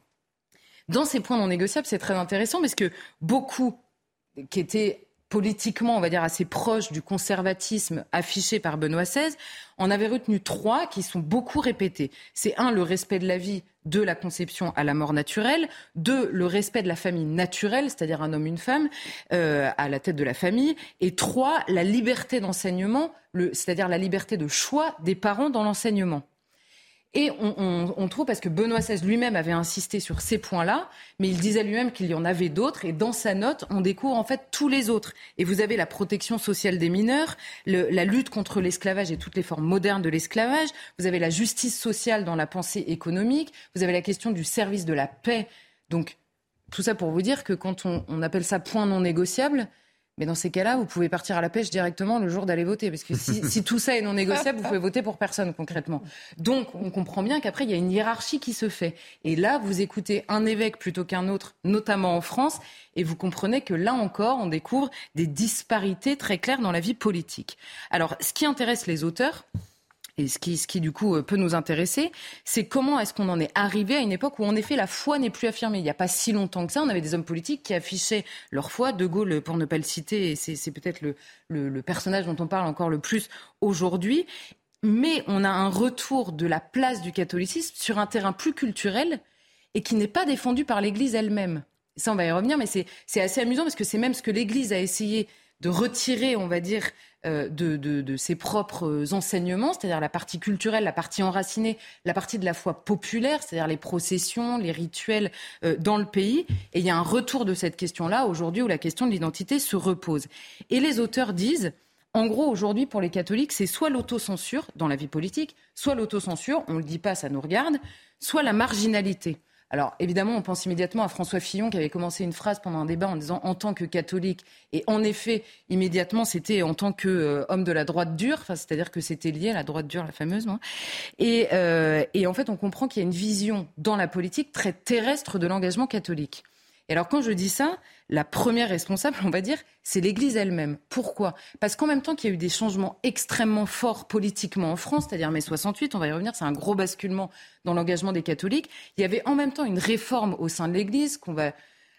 Dans ces points non négociables, c'est très intéressant parce que beaucoup qui étaient politiquement, on va dire, assez proches du conservatisme affiché par Benoît XVI, en avaient retenu trois qui sont beaucoup répétés. C'est un, le respect de la vie de la conception à la mort naturelle. Deux, le respect de la famille naturelle, c'est-à-dire un homme, une femme, euh, à la tête de la famille. Et trois, la liberté d'enseignement, c'est-à-dire la liberté de choix des parents dans l'enseignement. Et on, trouve, parce que Benoît XVI lui-même avait insisté sur ces points-là, mais il disait lui-même qu'il y en avait d'autres, et dans sa note, on découvre en fait tous les autres. Et vous avez la protection sociale des mineurs, la lutte contre l'esclavage et toutes les formes modernes de l'esclavage, vous avez la justice sociale dans la pensée économique, vous avez la question du service de la paix. Donc, tout ça pour vous dire que quand on, on appelle ça point non négociable, mais dans ces cas-là, vous pouvez partir à la pêche directement le jour d'aller voter. Parce que si, tout ça est non négociable, vous pouvez voter pour personne concrètement. Donc on comprend bien qu'après, il y a une hiérarchie qui se fait. Et là, vous écoutez un évêque plutôt qu'un autre, notamment en France, et vous comprenez que là encore, on découvre des disparités très claires dans la vie politique. Alors, ce qui intéresse les auteurs, et ce qui, ce qui, du coup, euh, peut nous intéresser, c'est comment est-ce qu'on en est arrivé à une époque où, en effet, la foi n'est plus affirmée. Il n'y a pas si longtemps que ça, on avait des hommes politiques qui affichaient leur foi. De Gaulle, pour ne pas le citer, c'est peut-être le, le, le personnage dont on parle encore le plus aujourd'hui. Mais on a un retour de la place du catholicisme sur un terrain plus culturel et qui n'est pas défendu par l'Église elle-même. Ça, on va y revenir, mais c'est assez amusant parce que c'est même ce que l'Église a essayé de retirer, on va dire, euh, de, ses propres enseignements, c'est-à-dire la partie culturelle, la partie enracinée, la partie de la foi populaire, c'est-à-dire les processions, les rituels euh, dans le pays. Et il y a un retour de cette question-là aujourd'hui où la question de l'identité se repose. Et les auteurs disent, en gros, aujourd'hui, pour les catholiques, c'est soit l'autocensure dans la vie politique, soit l'autocensure, on ne le dit pas, ça nous regarde, soit la marginalité. Alors évidemment, on pense immédiatement à François Fillon qui avait commencé une phrase pendant un débat en disant en tant que catholique. Et en effet, immédiatement, c'était en tant qu'homme euh, de la droite dure, enfin, c'est-à-dire que c'était lié à la droite dure, la fameuse. et, euh, et en fait, on comprend qu'il y a une vision dans la politique très terrestre de l'engagement catholique. Et alors quand je dis ça, la première responsable, on va dire, c'est l'Église elle-même. Pourquoi? Parce qu'en même temps qu'il y a eu des changements extrêmement forts politiquement en France, c'est-à-dire mai 68, on va y revenir, c'est un gros basculement dans l'engagement des catholiques, il y avait en même temps une réforme au sein de l'Église qu'on va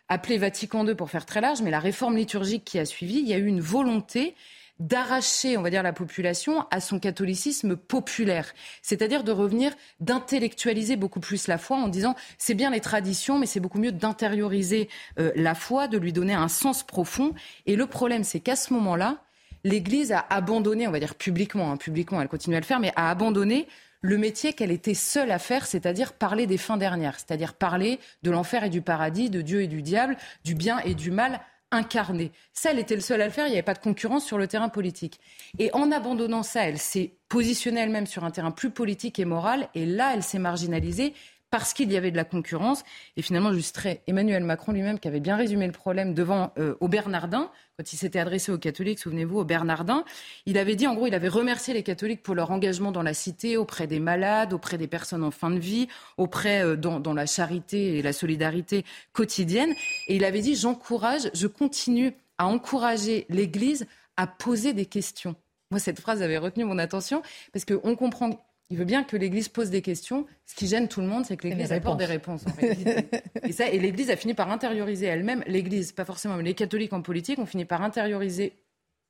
appeler Vatican II pour faire très large, mais la réforme liturgique qui a suivi, il y a eu une volonté d'arracher, on va dire, la population à son catholicisme populaire. C'est-à-dire de revenir, d'intellectualiser beaucoup plus la foi en disant c'est bien les traditions, mais c'est beaucoup mieux d'intérioriser euh, la foi, de lui donner un sens profond. Et le problème, c'est qu'à ce moment-là, l'Église a abandonné, on va dire publiquement, hein, publiquement, elle continue à le faire, mais a abandonné le métier qu'elle était seule à faire, c'est-à-dire parler des fins dernières, c'est-à-dire parler de l'enfer et du paradis, de Dieu et du diable, du bien et du mal incarné. Ça, elle était le seul à le faire. Il n'y avait pas de concurrence sur le terrain politique. Et en abandonnant ça, elle s'est positionnée elle-même sur un terrain plus politique et moral. Et là, elle s'est marginalisée parce qu'il y avait de la concurrence. Et finalement, je citerai Emmanuel Macron lui-même qui avait bien résumé le problème devant euh, au Bernardin, quand il s'était adressé aux catholiques, souvenez-vous, au Bernardin. Il avait dit, en gros, il avait remercié les catholiques pour leur engagement dans la cité, auprès des malades, auprès des personnes en fin de vie, auprès euh, dans, dans la charité et la solidarité quotidienne. Et il avait dit, j'encourage, je continue à encourager l'Église à poser des questions. Moi, cette phrase avait retenu mon attention parce qu'on comprend il veut bien que l'Église pose des questions. Ce qui gêne tout le monde, c'est que l'Église apporte des réponses. et ça, et l'Église a fini par intérioriser elle-même. L'Église, pas forcément, mais les catholiques en politique ont fini par intérioriser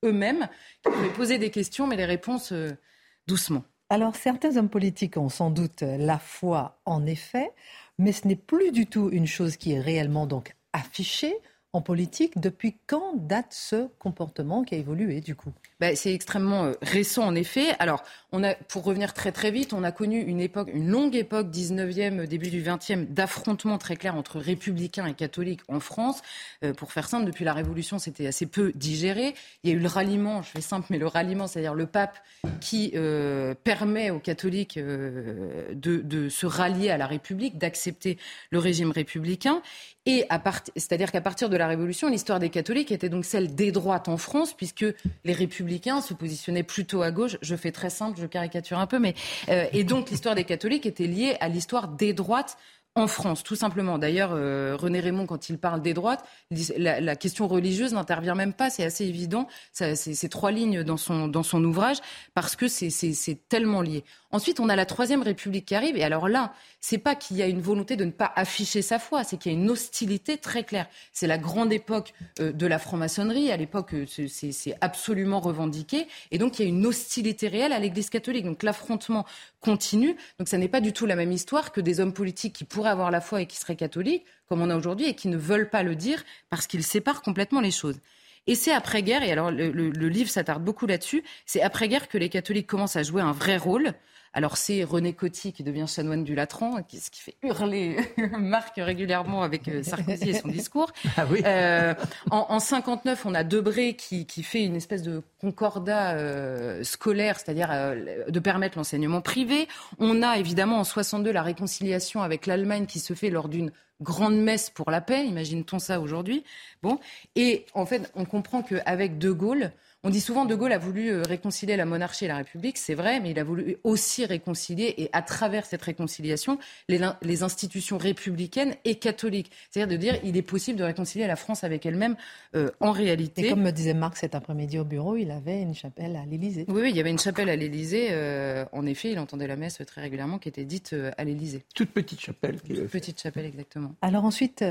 eux-mêmes, qui pouvaient poser des questions, mais les réponses euh, doucement. Alors, certains hommes politiques ont sans doute la foi, en effet, mais ce n'est plus du tout une chose qui est réellement donc affichée en politique. Depuis quand date ce comportement qui a évolué du coup? Bah, C'est extrêmement euh, récent en effet. Alors, on a, pour revenir très très vite, on a connu une époque, une longue époque 19e, début du 20e, d'affrontements très clairs entre républicains et catholiques en France. Euh, pour faire simple, depuis la Révolution, c'était assez peu digéré. Il y a eu le ralliement, je fais simple, mais le ralliement, c'est-à-dire le pape qui euh, permet aux catholiques de se rallier à la République, d'accepter le régime républicain. Et c'est-à-dire qu'à partir de la Révolution, l'histoire des catholiques était donc celle des droites en France, puisque les républicains se positionnaient plutôt à gauche. Je fais très simple, je caricature un peu, mais euh, et donc l'histoire des catholiques était liée à l'histoire des droites en France, tout simplement. D'ailleurs, euh, René Raymond, quand il parle des droites, la, question religieuse n'intervient même pas, c'est assez évident. C'est trois lignes dans son, dans son ouvrage, parce que c'est tellement lié. Ensuite, on a la Troisième République qui arrive, et alors là, c'est pas qu'il y a une volonté de ne pas afficher sa foi, c'est qu'il y a une hostilité très claire. C'est la grande époque euh, de la franc-maçonnerie, à l'époque, euh, c'est absolument revendiqué, et donc il y a une hostilité réelle à l'Église catholique. Donc l'affrontement continue, donc ça n'est pas du tout la même histoire que des hommes politiques qui pourraient avoir la foi et qui seraient catholiques, comme on a aujourd'hui, et qui ne veulent pas le dire parce qu'ils séparent complètement les choses. Et c'est après-guerre, et alors le, le livre s'attarde beaucoup là-dessus, c'est après-guerre que les catholiques commencent à jouer un vrai rôle. Alors c'est René Coty qui devient chanoine du Latran, ce qui fait hurler Marc régulièrement avec euh, Sarkozy et son discours. Ah oui. Euh, en, en 59, on a Debré qui, qui fait une espèce de concordat euh, scolaire, c'est-à-dire euh, de permettre l'enseignement privé. On a évidemment en 62 la réconciliation avec l'Allemagne qui se fait lors d'une grande messe pour la paix. Imagine-t-on ça aujourd'hui? Bon, et en fait, on comprend qu'avec De Gaulle, on dit souvent De Gaulle a voulu euh, réconcilier la monarchie et la République, c'est vrai, mais il a voulu aussi réconcilier, et à travers cette réconciliation, les, institutions républicaines et catholiques. C'est-à-dire de dire il est possible de réconcilier la France avec elle-même euh, en réalité. Et comme me disait Marc cet après-midi au bureau, il avait une chapelle à l'Élysée. Oui, oui, il y avait une chapelle à l'Élysée. Euh, en effet, il entendait la messe très régulièrement qui était dite à l'Élysée. Toute petite chapelle. Toute petite chapelle, exactement. Alors ensuite,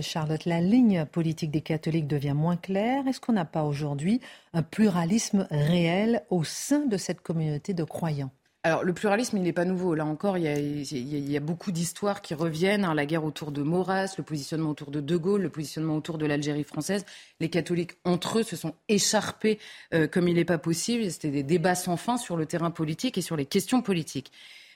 Charlotte, la ligne politique des catholiques devient moins claire. Est-ce qu'on n'a pas aujourd'hui un pluralisme réel au sein de cette communauté de croyants alors, le pluralisme, il n'est pas nouveau. Là encore, il y a, beaucoup d'histoires qui reviennent. Hein. la guerre autour de Maurras, le positionnement autour de De Gaulle, le positionnement autour de l'Algérie française. Les catholiques, entre eux, se sont écharpés euh, comme il n'est pas possible. C'était des débats sans fin sur le terrain politique et sur les questions politiques.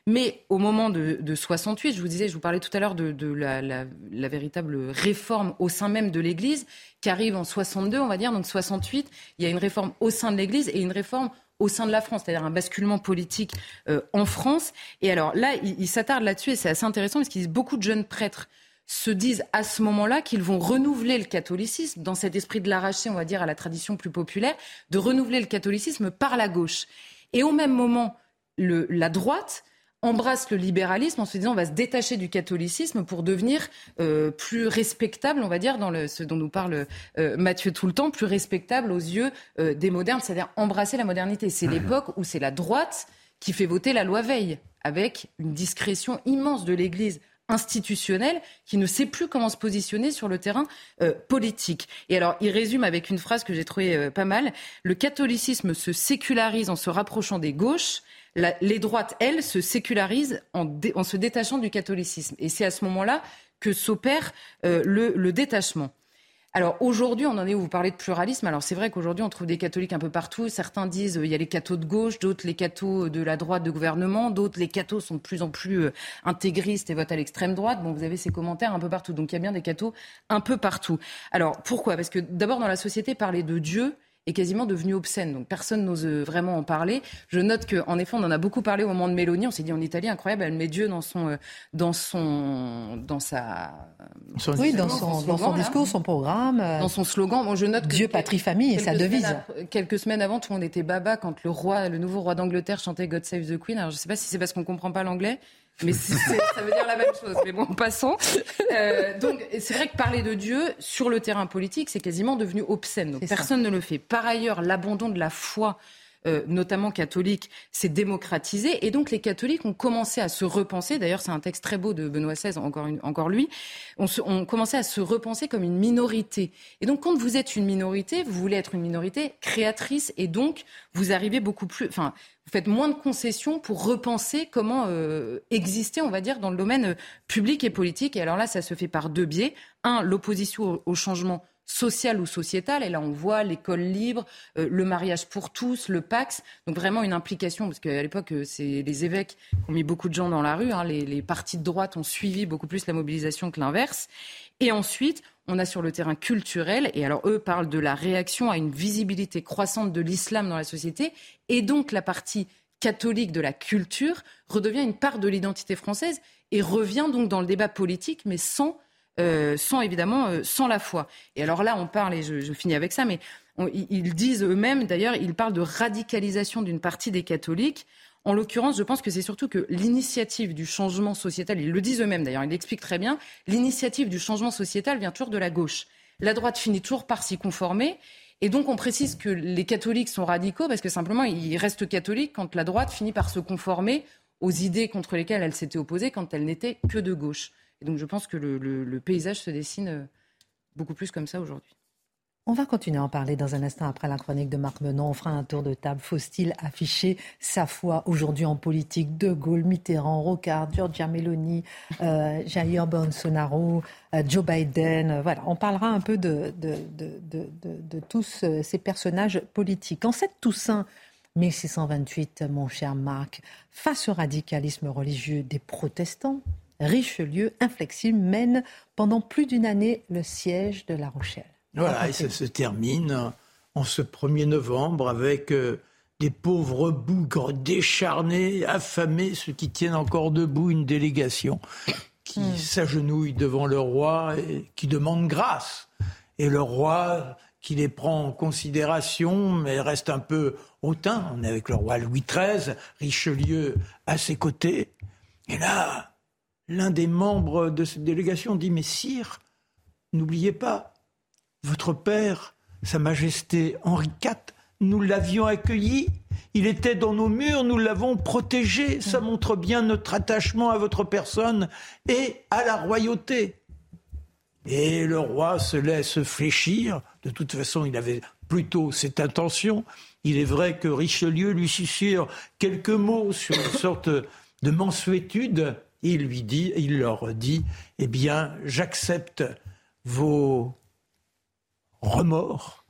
Mais au moment de, 68, je vous disais, je vous parlais tout à l'heure de, la, véritable réforme au sein même de l'Église, qui arrive en 62, on va dire. Donc 68, il y a une réforme au sein de l'Église et une réforme au sein de la France, c'est-à-dire un basculement politique euh, en France. Et alors là, il, s'attarde là-dessus et c'est assez intéressant parce qu'ils disent beaucoup de jeunes prêtres se disent à ce moment-là qu'ils vont renouveler le catholicisme dans cet esprit de l'arracher, on va dire, à la tradition plus populaire, de renouveler le catholicisme par la gauche. Et au même moment, la droite embrasse le libéralisme en se disant on va se détacher du catholicisme pour devenir euh, plus respectable, on va dire, dans le, ce dont nous parle euh, Mathieu tout le temps, plus respectable aux yeux euh, des modernes, c'est-à-dire embrasser la modernité. C'est l'époque où c'est la droite qui fait voter la loi Veil, avec une discrétion immense de l'Église institutionnelle qui ne sait plus comment se positionner sur le terrain politique. Et alors, il résume avec une phrase que j'ai trouvée pas mal. Le catholicisme se sécularise en se rapprochant des gauches les droites, elles, se sécularisent en, se détachant du catholicisme. Et c'est à ce moment-là que s'opère euh, le, détachement. Alors aujourd'hui, on en est où? Vous parlez de pluralisme. Alors c'est vrai qu'aujourd'hui, on trouve des catholiques un peu partout. Certains disent euh, il y a les cathos de gauche, d'autres les cathos de la droite de gouvernement, d'autres les cathos sont de plus en plus euh, intégristes et votent à l'extrême droite. Bon, vous avez ces commentaires un peu partout. Donc il y a bien des cathos un peu partout. Alors pourquoi? Parce que d'abord dans la société, parler de Dieu, est quasiment devenu obscène. Donc personne n'ose vraiment en parler. Je note qu'en effet, on en a beaucoup parlé au moment de Mélanie. On s'est dit en Italie, incroyable, elle met Dieu dans son, euh, dans son, dans sa, oui, dans son, dans son discours, son programme, euh, dans son slogan. Bon, je note Dieu, patrie, famille, et sa devise. quelques semaines avant, tout le monde était baba quand le roi, le nouveau roi d'Angleterre chantait God Save the Queen. Alors je ne sais pas si c'est parce qu'on comprend pas l'anglais mais ça veut dire la même chose. Mais bon, passons. Euh, donc, c'est vrai que parler de Dieu sur le terrain politique, c'est quasiment devenu obscène. Donc, personne ne le fait. Par ailleurs, l'abandon de la foi euh, notamment catholique, s'est démocratisé. Et donc les catholiques ont commencé à se repenser. D'ailleurs, c'est un texte très beau de Benoît XVI, encore, encore lui. On, se, on à se repenser comme une minorité. Et donc quand vous êtes une minorité, vous voulez être une minorité créatrice et donc vous arrivez beaucoup plus. Enfin, vous faites moins de concessions pour repenser comment euh, exister, on va dire, dans le domaine euh, public et politique. Et alors là, ça se fait par deux biais. Un, l'opposition au changement sociale ou sociétale. Et là, on voit l'école libre, euh, le mariage pour tous, le Pax. Donc vraiment une implication, parce qu'à l'époque, euh, c'est les évêques qui ont mis beaucoup de gens dans la rue. Hein. Les, les partis de droite ont suivi beaucoup plus la mobilisation que l'inverse. Et ensuite, on a sur le terrain culturel, et alors eux parlent de la réaction à une visibilité croissante de l'islam dans la société, et donc la partie catholique de la culture redevient une part de l'identité française et revient donc dans le débat politique, mais sans euh, sans évidemment euh, sans la foi. Et alors là, on parle, et je, finis avec ça, mais ils disent eux-mêmes, d'ailleurs, ils parlent de radicalisation d'une partie des catholiques. En l'occurrence, je pense que c'est surtout que l'initiative du changement sociétal, ils le disent eux-mêmes d'ailleurs, ils l'expliquent très bien, l'initiative du changement sociétal vient toujours de la gauche. La droite finit toujours par s'y conformer. Et donc on précise que les catholiques sont radicaux parce que simplement ils restent catholiques quand la droite finit par se conformer aux idées contre lesquelles elle s'était opposée quand elle n'était que de gauche. Et donc je pense que le, paysage se dessine euh, beaucoup plus comme ça aujourd'hui. On va continuer à en parler dans un instant après la chronique de Marc Menon. On fera un tour de table. Faut-il afficher sa foi aujourd'hui en politique? De Gaulle, Mitterrand, Rocard, Giorgia Meloni, euh, Jair Bolsonaro, euh, Joe Biden. Voilà, on parlera un peu de, de tous ces personnages politiques. En cette Toussaint 1628, mon cher Marc, face au radicalisme religieux des protestants, Richelieu, inflexible, mène pendant plus d'une année le siège de La Rochelle. Voilà, et ça se termine en ce 1er novembre avec euh, des pauvres bougres décharnés, affamés, ceux qui tiennent encore debout une délégation qui hmm. s'agenouille devant le roi et qui demande grâce. Et le roi qui les prend en considération, mais reste un peu hautain. On est avec le roi Louis XIII, Richelieu à ses côtés. Et là, l'un des membres de cette délégation dit Mais sire, n'oubliez pas, votre père, Sa Majesté Henri IV, nous l'avions accueilli, il était dans nos murs, nous l'avons protégé, ça montre bien notre attachement à votre personne et à la royauté. Et le roi se laisse fléchir, de toute façon il avait plutôt cette intention. Il est vrai que Richelieu lui susurre quelques mots sur une sorte de mansuétude il lui dit, il leur dit, eh bien, j'accepte vos remords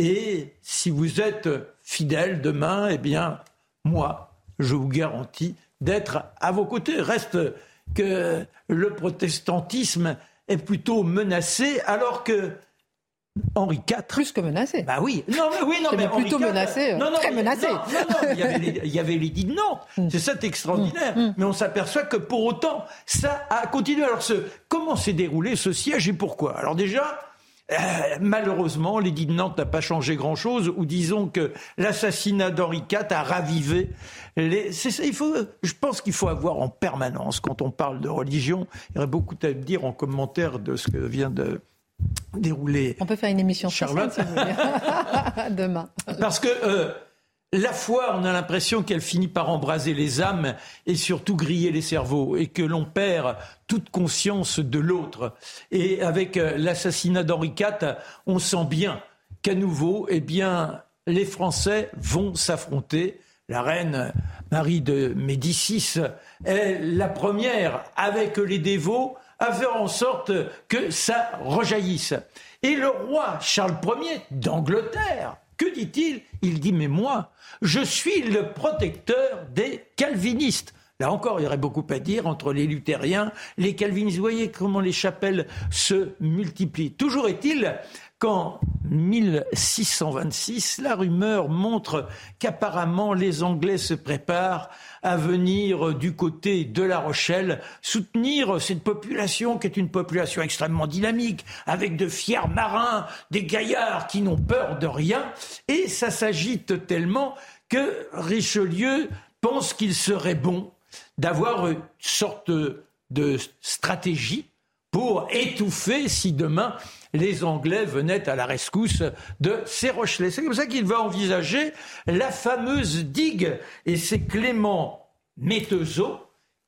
et si vous êtes fidèle demain, eh bien, moi, je vous garantis d'être à vos côtés. Reste que le protestantisme est plutôt menacé alors que Henri IV. Plus que menacé. Bah oui. Non, mais oui, non, mais plutôt menacé. non, non, très menacé. Non, non, il y avait les, il y avait les de Nantes. Mm. C'est ça extraordinaire. Mm. Mm. Mais on s'aperçoit que pour autant, ça a continué. Alors, ce, comment s'est déroulé ce siège et pourquoi? Alors déjà, Euh, malheureusement, l'édit de Nantes n'a pas changé grand-chose, ou disons que l'assassinat d'Henri IV a ravivé les... il faut, je pense qu'il faut avoir en permanence, quand on parle de religion, il y aurait beaucoup à dire en commentaire de ce que vient de On peut faire une émission Charlotte si vous voulez. demain. Parce que euh, la foi, on a l'impression qu'elle finit par embraser les âmes et surtout griller les cerveaux et que l'on perd toute conscience de l'autre. Et avec euh, l'assassinat d'Henri IV, on sent bien qu'à nouveau, eh bien, les Français vont s'affronter. La reine Marie de Médicis est la première, avec les dévots, à faire en sorte que ça rejaillisse. Et le roi Charles Ier d'Angleterre, que dit-il? Il dit, mais moi, je suis le protecteur des calvinistes. Là encore, il y aurait beaucoup à dire entre les luthériens, les calvinistes. Vous voyez comment les chapelles se multiplient. Toujours est-il qu'en 1626, la rumeur montre qu'apparemment les Anglais se préparent à venir du côté de La Rochelle soutenir cette population qui est une population extrêmement dynamique, avec de fiers marins, des gaillards qui n'ont peur de rien, et ça s'agite tellement que Richelieu pense qu'il serait bon d'avoir une sorte de stratégie pour étouffer si demain les Anglais venaient à la rescousse de ces Rochelais. C'est comme ça qu'il va envisager la fameuse digue, et c'est Clément Métezeau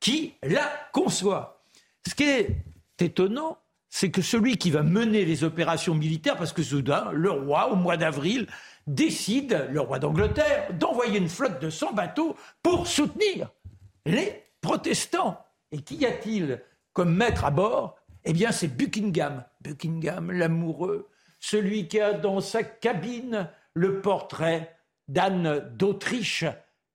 qui la conçoit. Ce qui est étonnant, c'est que celui qui va mener les opérations militaires, parce que soudain, le roi, au mois d'avril, décide, le roi d'Angleterre, d'envoyer une flotte de 100 bateaux pour soutenir les protestants. Et qu'y a-t-il comme maître à bord? Eh bien, c'est Buckingham. Buckingham, l'amoureux, celui qui a dans sa cabine le portrait d'Anne d'Autriche,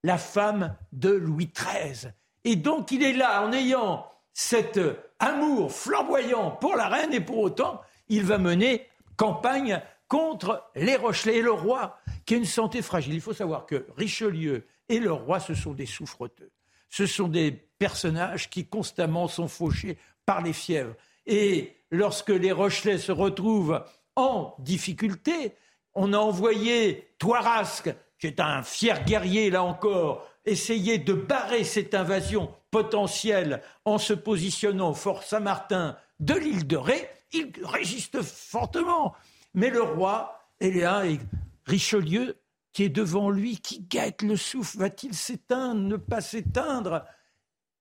la femme de Louis XIII. Et donc, il est là en ayant cet amour flamboyant pour la reine et pour autant, il va mener campagne contre les Rochelais et le roi, qui a une santé fragile. Il faut savoir que Richelieu et le roi, ce sont des souffreteux. Ce sont des personnages qui constamment sont fauchés par les fièvres. Et lorsque les Rochelais se retrouvent en difficulté, on a envoyé Toirasque, qui est un fier guerrier là encore, essayer de barrer cette invasion potentielle en se positionnant fort Saint-Martin de l'île de Ré. Il résiste fortement. Mais le roi est là et Richelieu, qui est devant lui, qui guette le souffle, va-t-il s'éteindre, ne pas s'éteindre?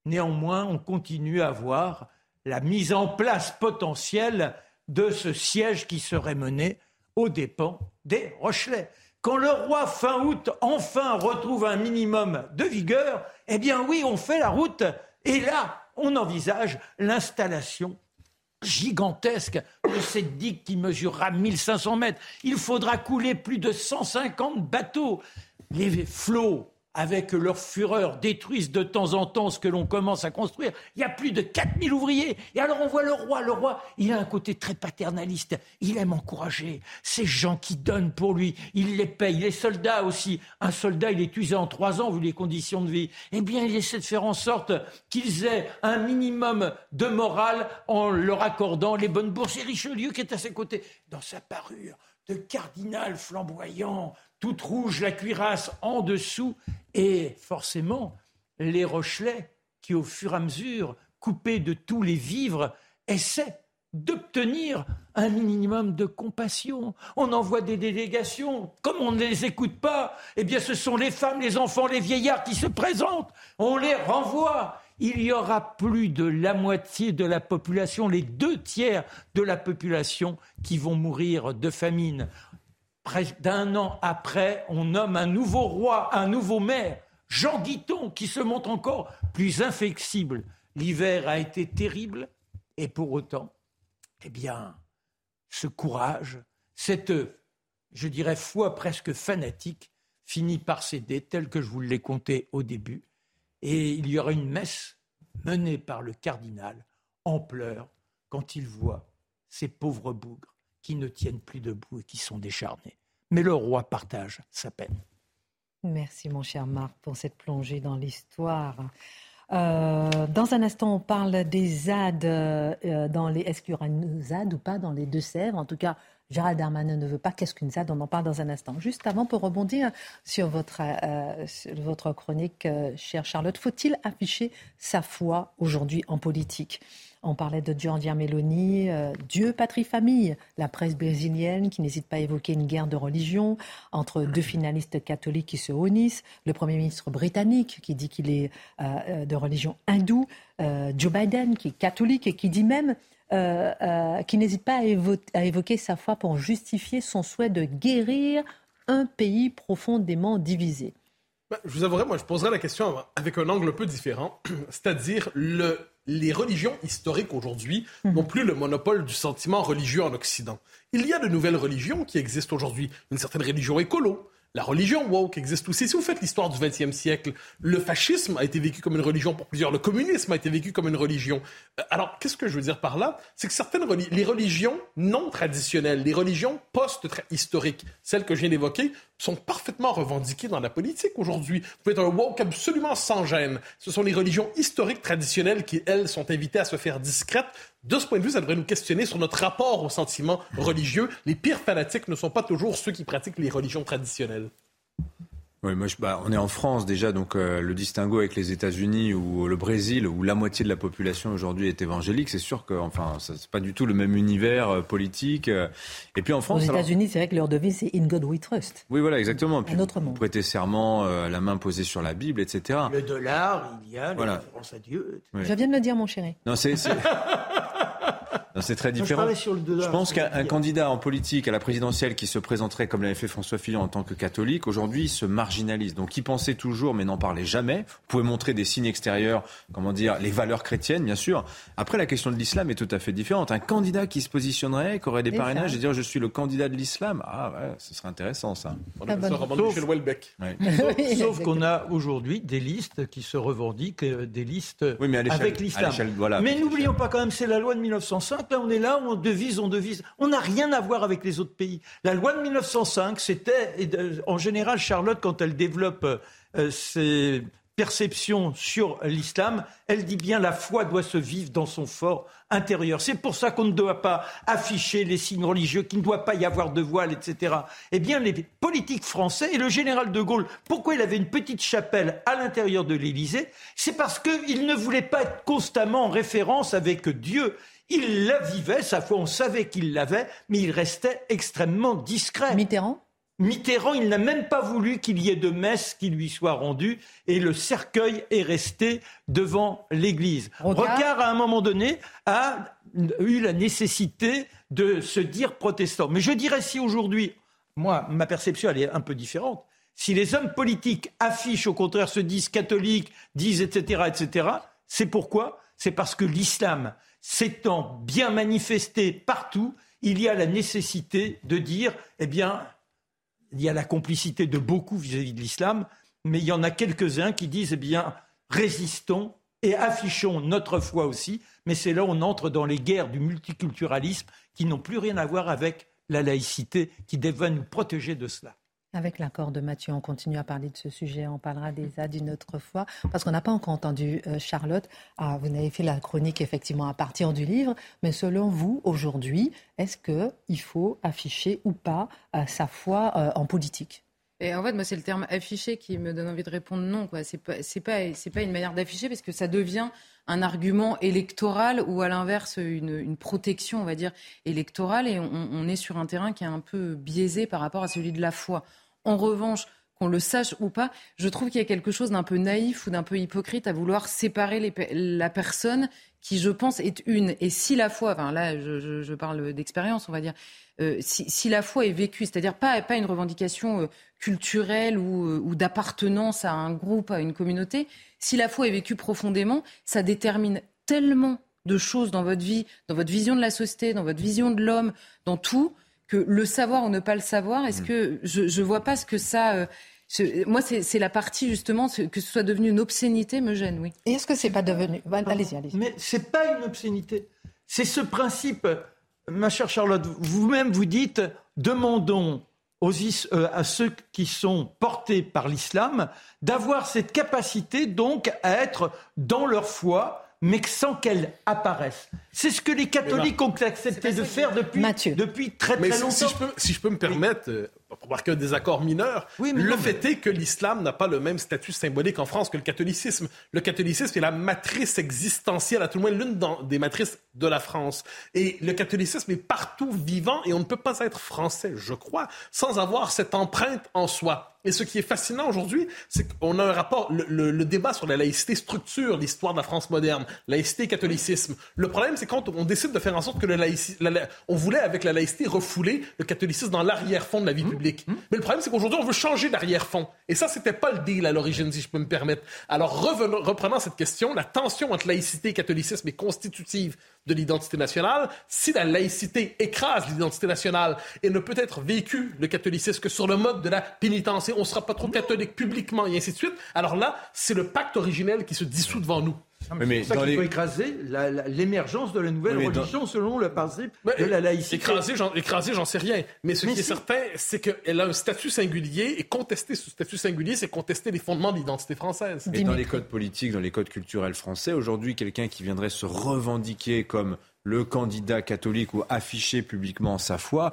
Néanmoins, on continue à voir la mise en place potentielle de ce siège qui serait mené aux dépens des Rochelais. Quand le roi, fin août, enfin retrouve un minimum de vigueur, eh bien oui, on fait la route et là, on envisage l'installation gigantesque de cette digue qui mesurera 1500 mètres. Il faudra couler plus de 150 bateaux. Les flots avec leur fureur, détruisent de temps en temps ce que l'on commence à construire. Il y a plus de 4000 ouvriers. Et alors on voit le roi. Le roi, il a un côté très paternaliste. Il aime encourager ces gens qui donnent pour lui. Il les paye. Les soldats aussi. Un soldat, il est usé en trois ans vu les conditions de vie. Eh bien, il essaie de faire en sorte qu'ils aient un minimum de morale en leur accordant les bonnes bourses. Et Richelieu qui est à ses côtés, dans sa parure de cardinal flamboyant, toute rouge, la cuirasse en dessous, et forcément, les Rochelais, qui au fur et à mesure, coupés de tous les vivres, essaient d'obtenir un minimum de compassion. On envoie des délégations. Comme on ne les écoute pas, eh bien ce sont les femmes, les enfants, les vieillards qui se présentent. On les renvoie. Il y aura plus de la moitié de la population, les deux tiers de la population qui vont mourir de famine d'un an après, on nomme un nouveau roi, un nouveau maire, Jean Guiton, qui se montre encore plus inflexible. L'hiver a été terrible, et pour autant, eh bien, ce courage, cette, je dirais, foi presque fanatique, finit par céder, tel que je vous l'ai conté au début. Et il y aura une messe menée par le cardinal en pleurs quand il voit ces pauvres bougres qui ne tiennent plus debout et qui sont décharnés. Mais le roi partage sa peine. Merci mon cher Marc pour cette plongée dans l'histoire. dans un instant, on parle des ZAD dans les. Est-ce qu'il y aura une ZAD ou pas dans les Deux-Sèvres En tout cas, Gérald Darmanin ne veut pas. Qu'est-ce qu'une ZAD On en parle dans un instant. Juste avant, pour rebondir sur votre, votre chronique, chère Charlotte, faut-il afficher sa foi aujourd'hui en politique? On parlait de Giorgia Meloni, euh, Dieu, patrie, famille. La presse brésilienne qui n'hésite pas à évoquer une guerre de religion entre deux finalistes catholiques qui se unissent. Le Premier ministre britannique qui dit qu'il est euh, euh, de religion hindoue. Joe Biden qui est catholique et qui dit même qui n'hésite pas à, évoquer sa foi pour justifier son souhait de guérir un pays profondément divisé. Ben, je vous avouerai, moi, je poserais la question avec un angle un peu différent, c'est-à-dire le les religions historiques aujourd'hui mhm. n'ont plus le monopole du sentiment religieux en Occident. Il y a de nouvelles religions qui existent aujourd'hui. Une certaine religion écolo, la religion woke existe aussi. Si vous faites l'histoire du XXe siècle, le fascisme a été vécu comme une religion pour plusieurs. Le communisme a été vécu comme une religion. Euh, alors, qu'est-ce que je veux dire par là? C'est que certaines les religions non traditionnelles, les religions post-historiques, celles que je viens d'évoquer, sont parfaitement revendiquées dans la politique aujourd'hui. Vous pouvez être un woke absolument sans gêne. Ce sont les religions historiques traditionnelles qui, elles, sont invitées à se faire discrètes de ce point de vue, ça devrait nous questionner sur notre rapport au sentiment religieux. Les pires fanatiques ne sont pas toujours ceux qui pratiquent les religions traditionnelles. Oui, moi, bah, on est en France déjà, donc euh, le distinguo avec les États-Unis ou le Brésil, où la moitié de la population aujourd'hui est évangélique, c'est sûr que, enfin, c'est pas du tout le même univers euh, politique. Euh. et puis en France, aux États-Unis, c'est vrai que leur devise c'est In God We Trust. Oui, voilà, exactement. Puis, Un autre monde. Prêter serment, la main posée sur la Bible, etc. Le dollar, il y a la référence à Dieu. Je viens de le dire, mon chéri. Non, c'est C'est très différent. Je, pense qu'un candidat en politique à la présidentielle qui se présenterait comme l'avait fait François Fillon en tant que catholique, aujourd'hui, se marginalise. Donc, il pensait toujours, mais n'en parlait jamais. Vous pouvez montrer des signes extérieurs, comment dire, les valeurs chrétiennes, bien sûr. Après, la question de l'islam est tout à fait différente. Un candidat qui se positionnerait, qui aurait des parrainages et dire je suis le candidat de l'islam, ah ouais, ce serait intéressant ça. On a sauf, sauf qu'on a aujourd'hui des listes qui se revendiquent, euh, des listes avec l'islam. mais n'oublions pas quand même, c'est la loi de 1905 on est là, on devise, on devise. On n'a rien à voir avec les autres pays. La loi de 1905, c'était, en général, Charlotte, quand elle développe euh, ses perceptions sur l'islam, elle dit bien la foi doit se vivre dans son fort intérieur. C'est pour ça qu'on ne doit pas afficher les signes religieux, qu'il ne doit pas y avoir de voile, etc. Eh bien, les politiques français et le général de Gaulle, pourquoi il avait une petite chapelle à l'intérieur de l'Élysée? C'est parce qu'il ne voulait pas être constamment en référence avec Dieu. Il la vivait, sa foi, on savait qu'il l'avait, mais il restait extrêmement discret. Mitterrand? Mitterrand, il n'a même pas voulu qu'il y ait de messe qui lui soit rendue et le cercueil est resté devant l'église. Rocard, à un moment donné, a eu la nécessité de se dire protestant. Mais je dirais si aujourd'hui, moi, ma perception, elle est un peu différente. Si les hommes politiques affichent, au contraire, se disent catholiques, disent etc., etc., c'est pourquoi? C'est parce que l'islam, s'étant bien manifesté partout, il y a la nécessité de dire, eh bien, il y a la complicité de beaucoup vis-à-vis de l'islam, mais il y en a quelques-uns qui disent, eh bien, résistons et affichons notre foi aussi, mais c'est là où on entre dans les guerres du multiculturalisme qui n'ont plus rien à voir avec la laïcité, qui devrait nous protéger de cela. Avec l'accord de Mathieu, on continue à parler de ce sujet. On parlera des A d'une autre fois. Parce qu'on n'a pas encore entendu euh, Charlotte. Ah, vous avez fait la chronique effectivement à partir du livre. Mais selon vous, aujourd'hui, est-ce qu'il faut afficher ou pas euh, sa foi euh, en politique? Et en fait, moi, c'est le terme afficher qui me donne envie de répondre non. Ce n'est pas, c'est pas, pas une manière d'afficher parce que ça devient un argument électoral ou à l'inverse une, protection, on va dire, électorale. Et on, est sur un terrain qui est un peu biaisé par rapport à celui de la foi. En revanche, qu'on le sache ou pas, je trouve qu'il y a quelque chose d'un peu naïf ou d'un peu hypocrite à vouloir séparer la personne qui, je pense, est une. Et si la foi, enfin là, je, parle d'expérience, on va dire, euh, si, la foi est vécue, c'est-à-dire pas, pas une revendication euh, culturelle ou, euh, ou d'appartenance à un groupe, à une communauté, si la foi est vécue profondément, ça détermine tellement de choses dans votre vie, dans votre vision de la société, dans votre vision de l'homme, dans tout, que le savoir ou ne pas le savoir, est-ce mm. que je ne vois pas ce que ça... Moi, c'est la partie justement que ce soit devenu une obscénité me gêne, oui. Et est-ce que c'est pas devenu? Allez-y, allez-y. Mais c'est pas une obscénité. C'est ce principe, ma chère Charlotte. Vous-même vous dites demandons aux euh, à ceux qui sont portés par l'islam d'avoir cette capacité donc à être dans leur foi mais sans qu'elle apparaisse. C'est ce que les catholiques ont accepté de faire depuis, depuis très très longtemps. Si je peux, si je peux me permettre, euh, pour voir qu'un désaccord mineur, le fait est que l'islam n'a pas le même statut symbolique en France que le catholicisme. Le catholicisme est la matrice existentielle, à tout le moins l'une des matrices de la France. Et le catholicisme est partout vivant et on ne peut pas être français, je crois, sans avoir cette empreinte en soi. Et ce qui est fascinant aujourd'hui, c'est qu'on a un rapport, le, débat sur la laïcité structure l'histoire de la France moderne, laïcité et catholicisme. Le problème, c'est quand on décide de faire en sorte que le laïcité, on voulait avec la laïcité refouler le catholicisme dans l'arrière-fond de la vie mmh. publique. Mmh. Mais le problème, c'est qu'aujourd'hui, on veut changer l'arrière-fond. Et ça, c'était pas le deal à l'origine, si je peux me permettre. Alors, reprenant cette question, la tension entre laïcité et catholicisme est constitutive de l'identité nationale. Si la laïcité écrase l'identité nationale et ne peut être vécue, le catholicisme, que sur le mode de la pénitence, on ne sera pas trop catholique publiquement et ainsi de suite, alors là, c'est le pacte originel qui se dissout devant nous. Mais, c'est ça qu'il faut écraser l'émergence de la nouvelle religion selon le principe de la laïcité. Écraser, j'en sais rien. Mais ce qui est certain, c'est qu'elle a un statut singulier et contester ce statut singulier, c'est contester les fondements de l'identité française. Et dans les codes politiques, dans les codes culturels français, aujourd'hui, quelqu'un qui viendrait se revendiquer comme le candidat catholique ou afficher publiquement sa foi,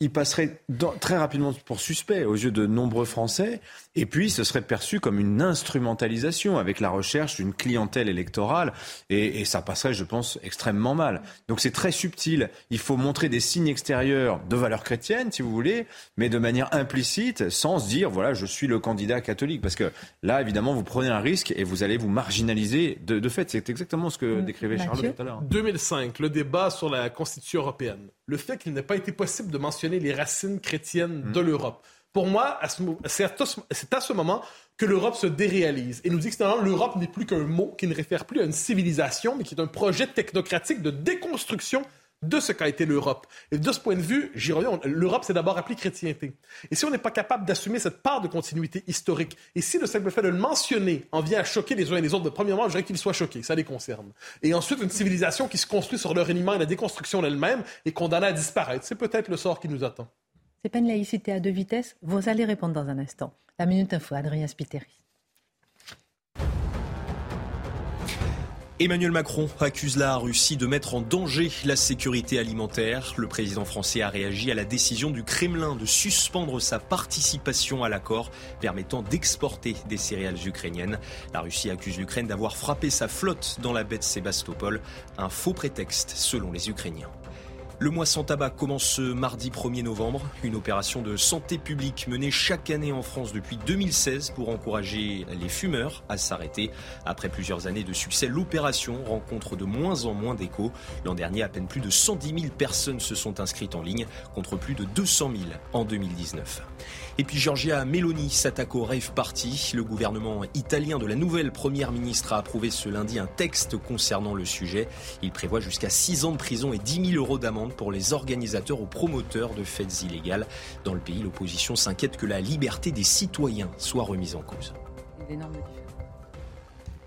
il passerait très rapidement pour suspect aux yeux de nombreux Français. Et puis, ce serait perçu comme une instrumentalisation avec la recherche d'une clientèle électorale. Et, ça passerait, je pense, extrêmement mal. Donc, c'est très subtil. Il faut montrer des signes extérieurs de valeur chrétienne, si vous voulez, mais de manière implicite, sans se dire, voilà, je suis le candidat catholique. Parce que là, évidemment, vous prenez un risque et vous allez vous marginaliser. De, fait, c'est exactement ce que décrivait Charles tout à l'heure. 2005, le débat sur la Constitution européenne. Le fait qu'il n'ait pas été possible de mentionner les racines chrétiennes de l'Europe pour moi, c'est à, ce moment que l'Europe se déréalise et nous dit que l'Europe n'est plus qu'un mot qui ne réfère plus à une civilisation, mais qui est un projet technocratique de déconstruction de ce qu'a été l'Europe. Et de ce point de vue, j'y reviens, l'Europe, c'est d'abord appelée chrétienté. Et si on n'est pas capable d'assumer cette part de continuité historique, et si le simple fait de le mentionner en vient à choquer les uns et les autres, premièrement, je dirais qu'ils soient choqués, ça les concerne. Et ensuite, une civilisation qui se construit sur le reniement et la déconstruction d'elle-même est condamnée à disparaître. C'est peut-être le sort qui nous attend. C'est pas une laïcité à deux vitesses Vous allez répondre dans un instant. La Minute Info, Adrien Spiteri. Emmanuel Macron accuse la Russie de mettre en danger la sécurité alimentaire. Le président français a réagi à la décision du Kremlin de suspendre sa participation à l'accord permettant d'exporter des céréales ukrainiennes. La Russie accuse l'Ukraine d'avoir frappé sa flotte dans la baie de Sébastopol, un faux prétexte selon les Ukrainiens. Le mois sans tabac commence ce mardi 1er novembre, une opération de santé publique menée chaque année en France depuis 2016 pour encourager les fumeurs à s'arrêter. Après plusieurs années de succès, l'opération rencontre de moins en moins d'écho. L'an dernier, à peine plus de 110 000 personnes se sont inscrites en ligne contre plus de 200 000 en 2019. Et puis Giorgia Meloni s'attaque au rave party. Le gouvernement italien de la nouvelle première ministre a approuvé ce lundi un texte concernant le sujet. Il prévoit jusqu'à 6 ans de prison et 10 000 euros d'amende pour les organisateurs ou promoteurs de fêtes illégales. Dans le pays, l'opposition s'inquiète que la liberté des citoyens soit remise en cause.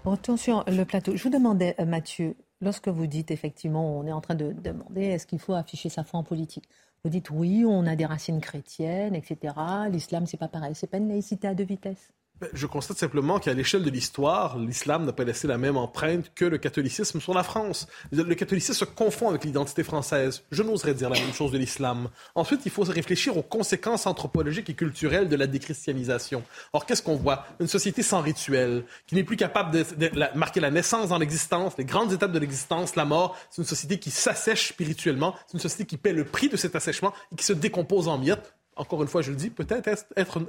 Attention, le plateau. Je vous demandais, euh, Mathieu, lorsque vous dites effectivement, on est en train de demander est-ce qu'il faut afficher sa foi en politique? Vous dites oui, on a des racines chrétiennes, etc. L'islam, c'est pas pareil. C'est pas une laïcité à deux vitesses. Ben, je constate simplement qu'à l'échelle de l'histoire, l'islam n'a pas laissé la même empreinte que le catholicisme sur la France. Le catholicisme se confond avec l'identité française. Je n'oserais dire la même chose de l'islam. Ensuite, il faut réfléchir aux conséquences anthropologiques et culturelles de la déchristianisation. Or, qu'est-ce qu'on voit? Une société sans rituel, qui n'est plus capable de, marquer la naissance dans l'existence, les grandes étapes de l'existence, la mort. C'est une société qui s'assèche spirituellement. C'est une société qui paie le prix de cet assèchement et qui se décompose en miettes. Encore une fois, je le dis, peut-être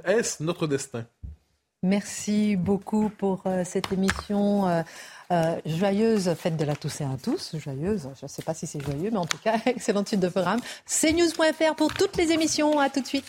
est-ce notre destin? Merci beaucoup pour euh, cette émission. Euh, euh, joyeuse fête de la Toussaint à tous. Joyeuse, je ne sais pas si c'est joyeux, mais en tout cas, excellente suite de programme. cnews.fr pour toutes les émissions. À tout de suite.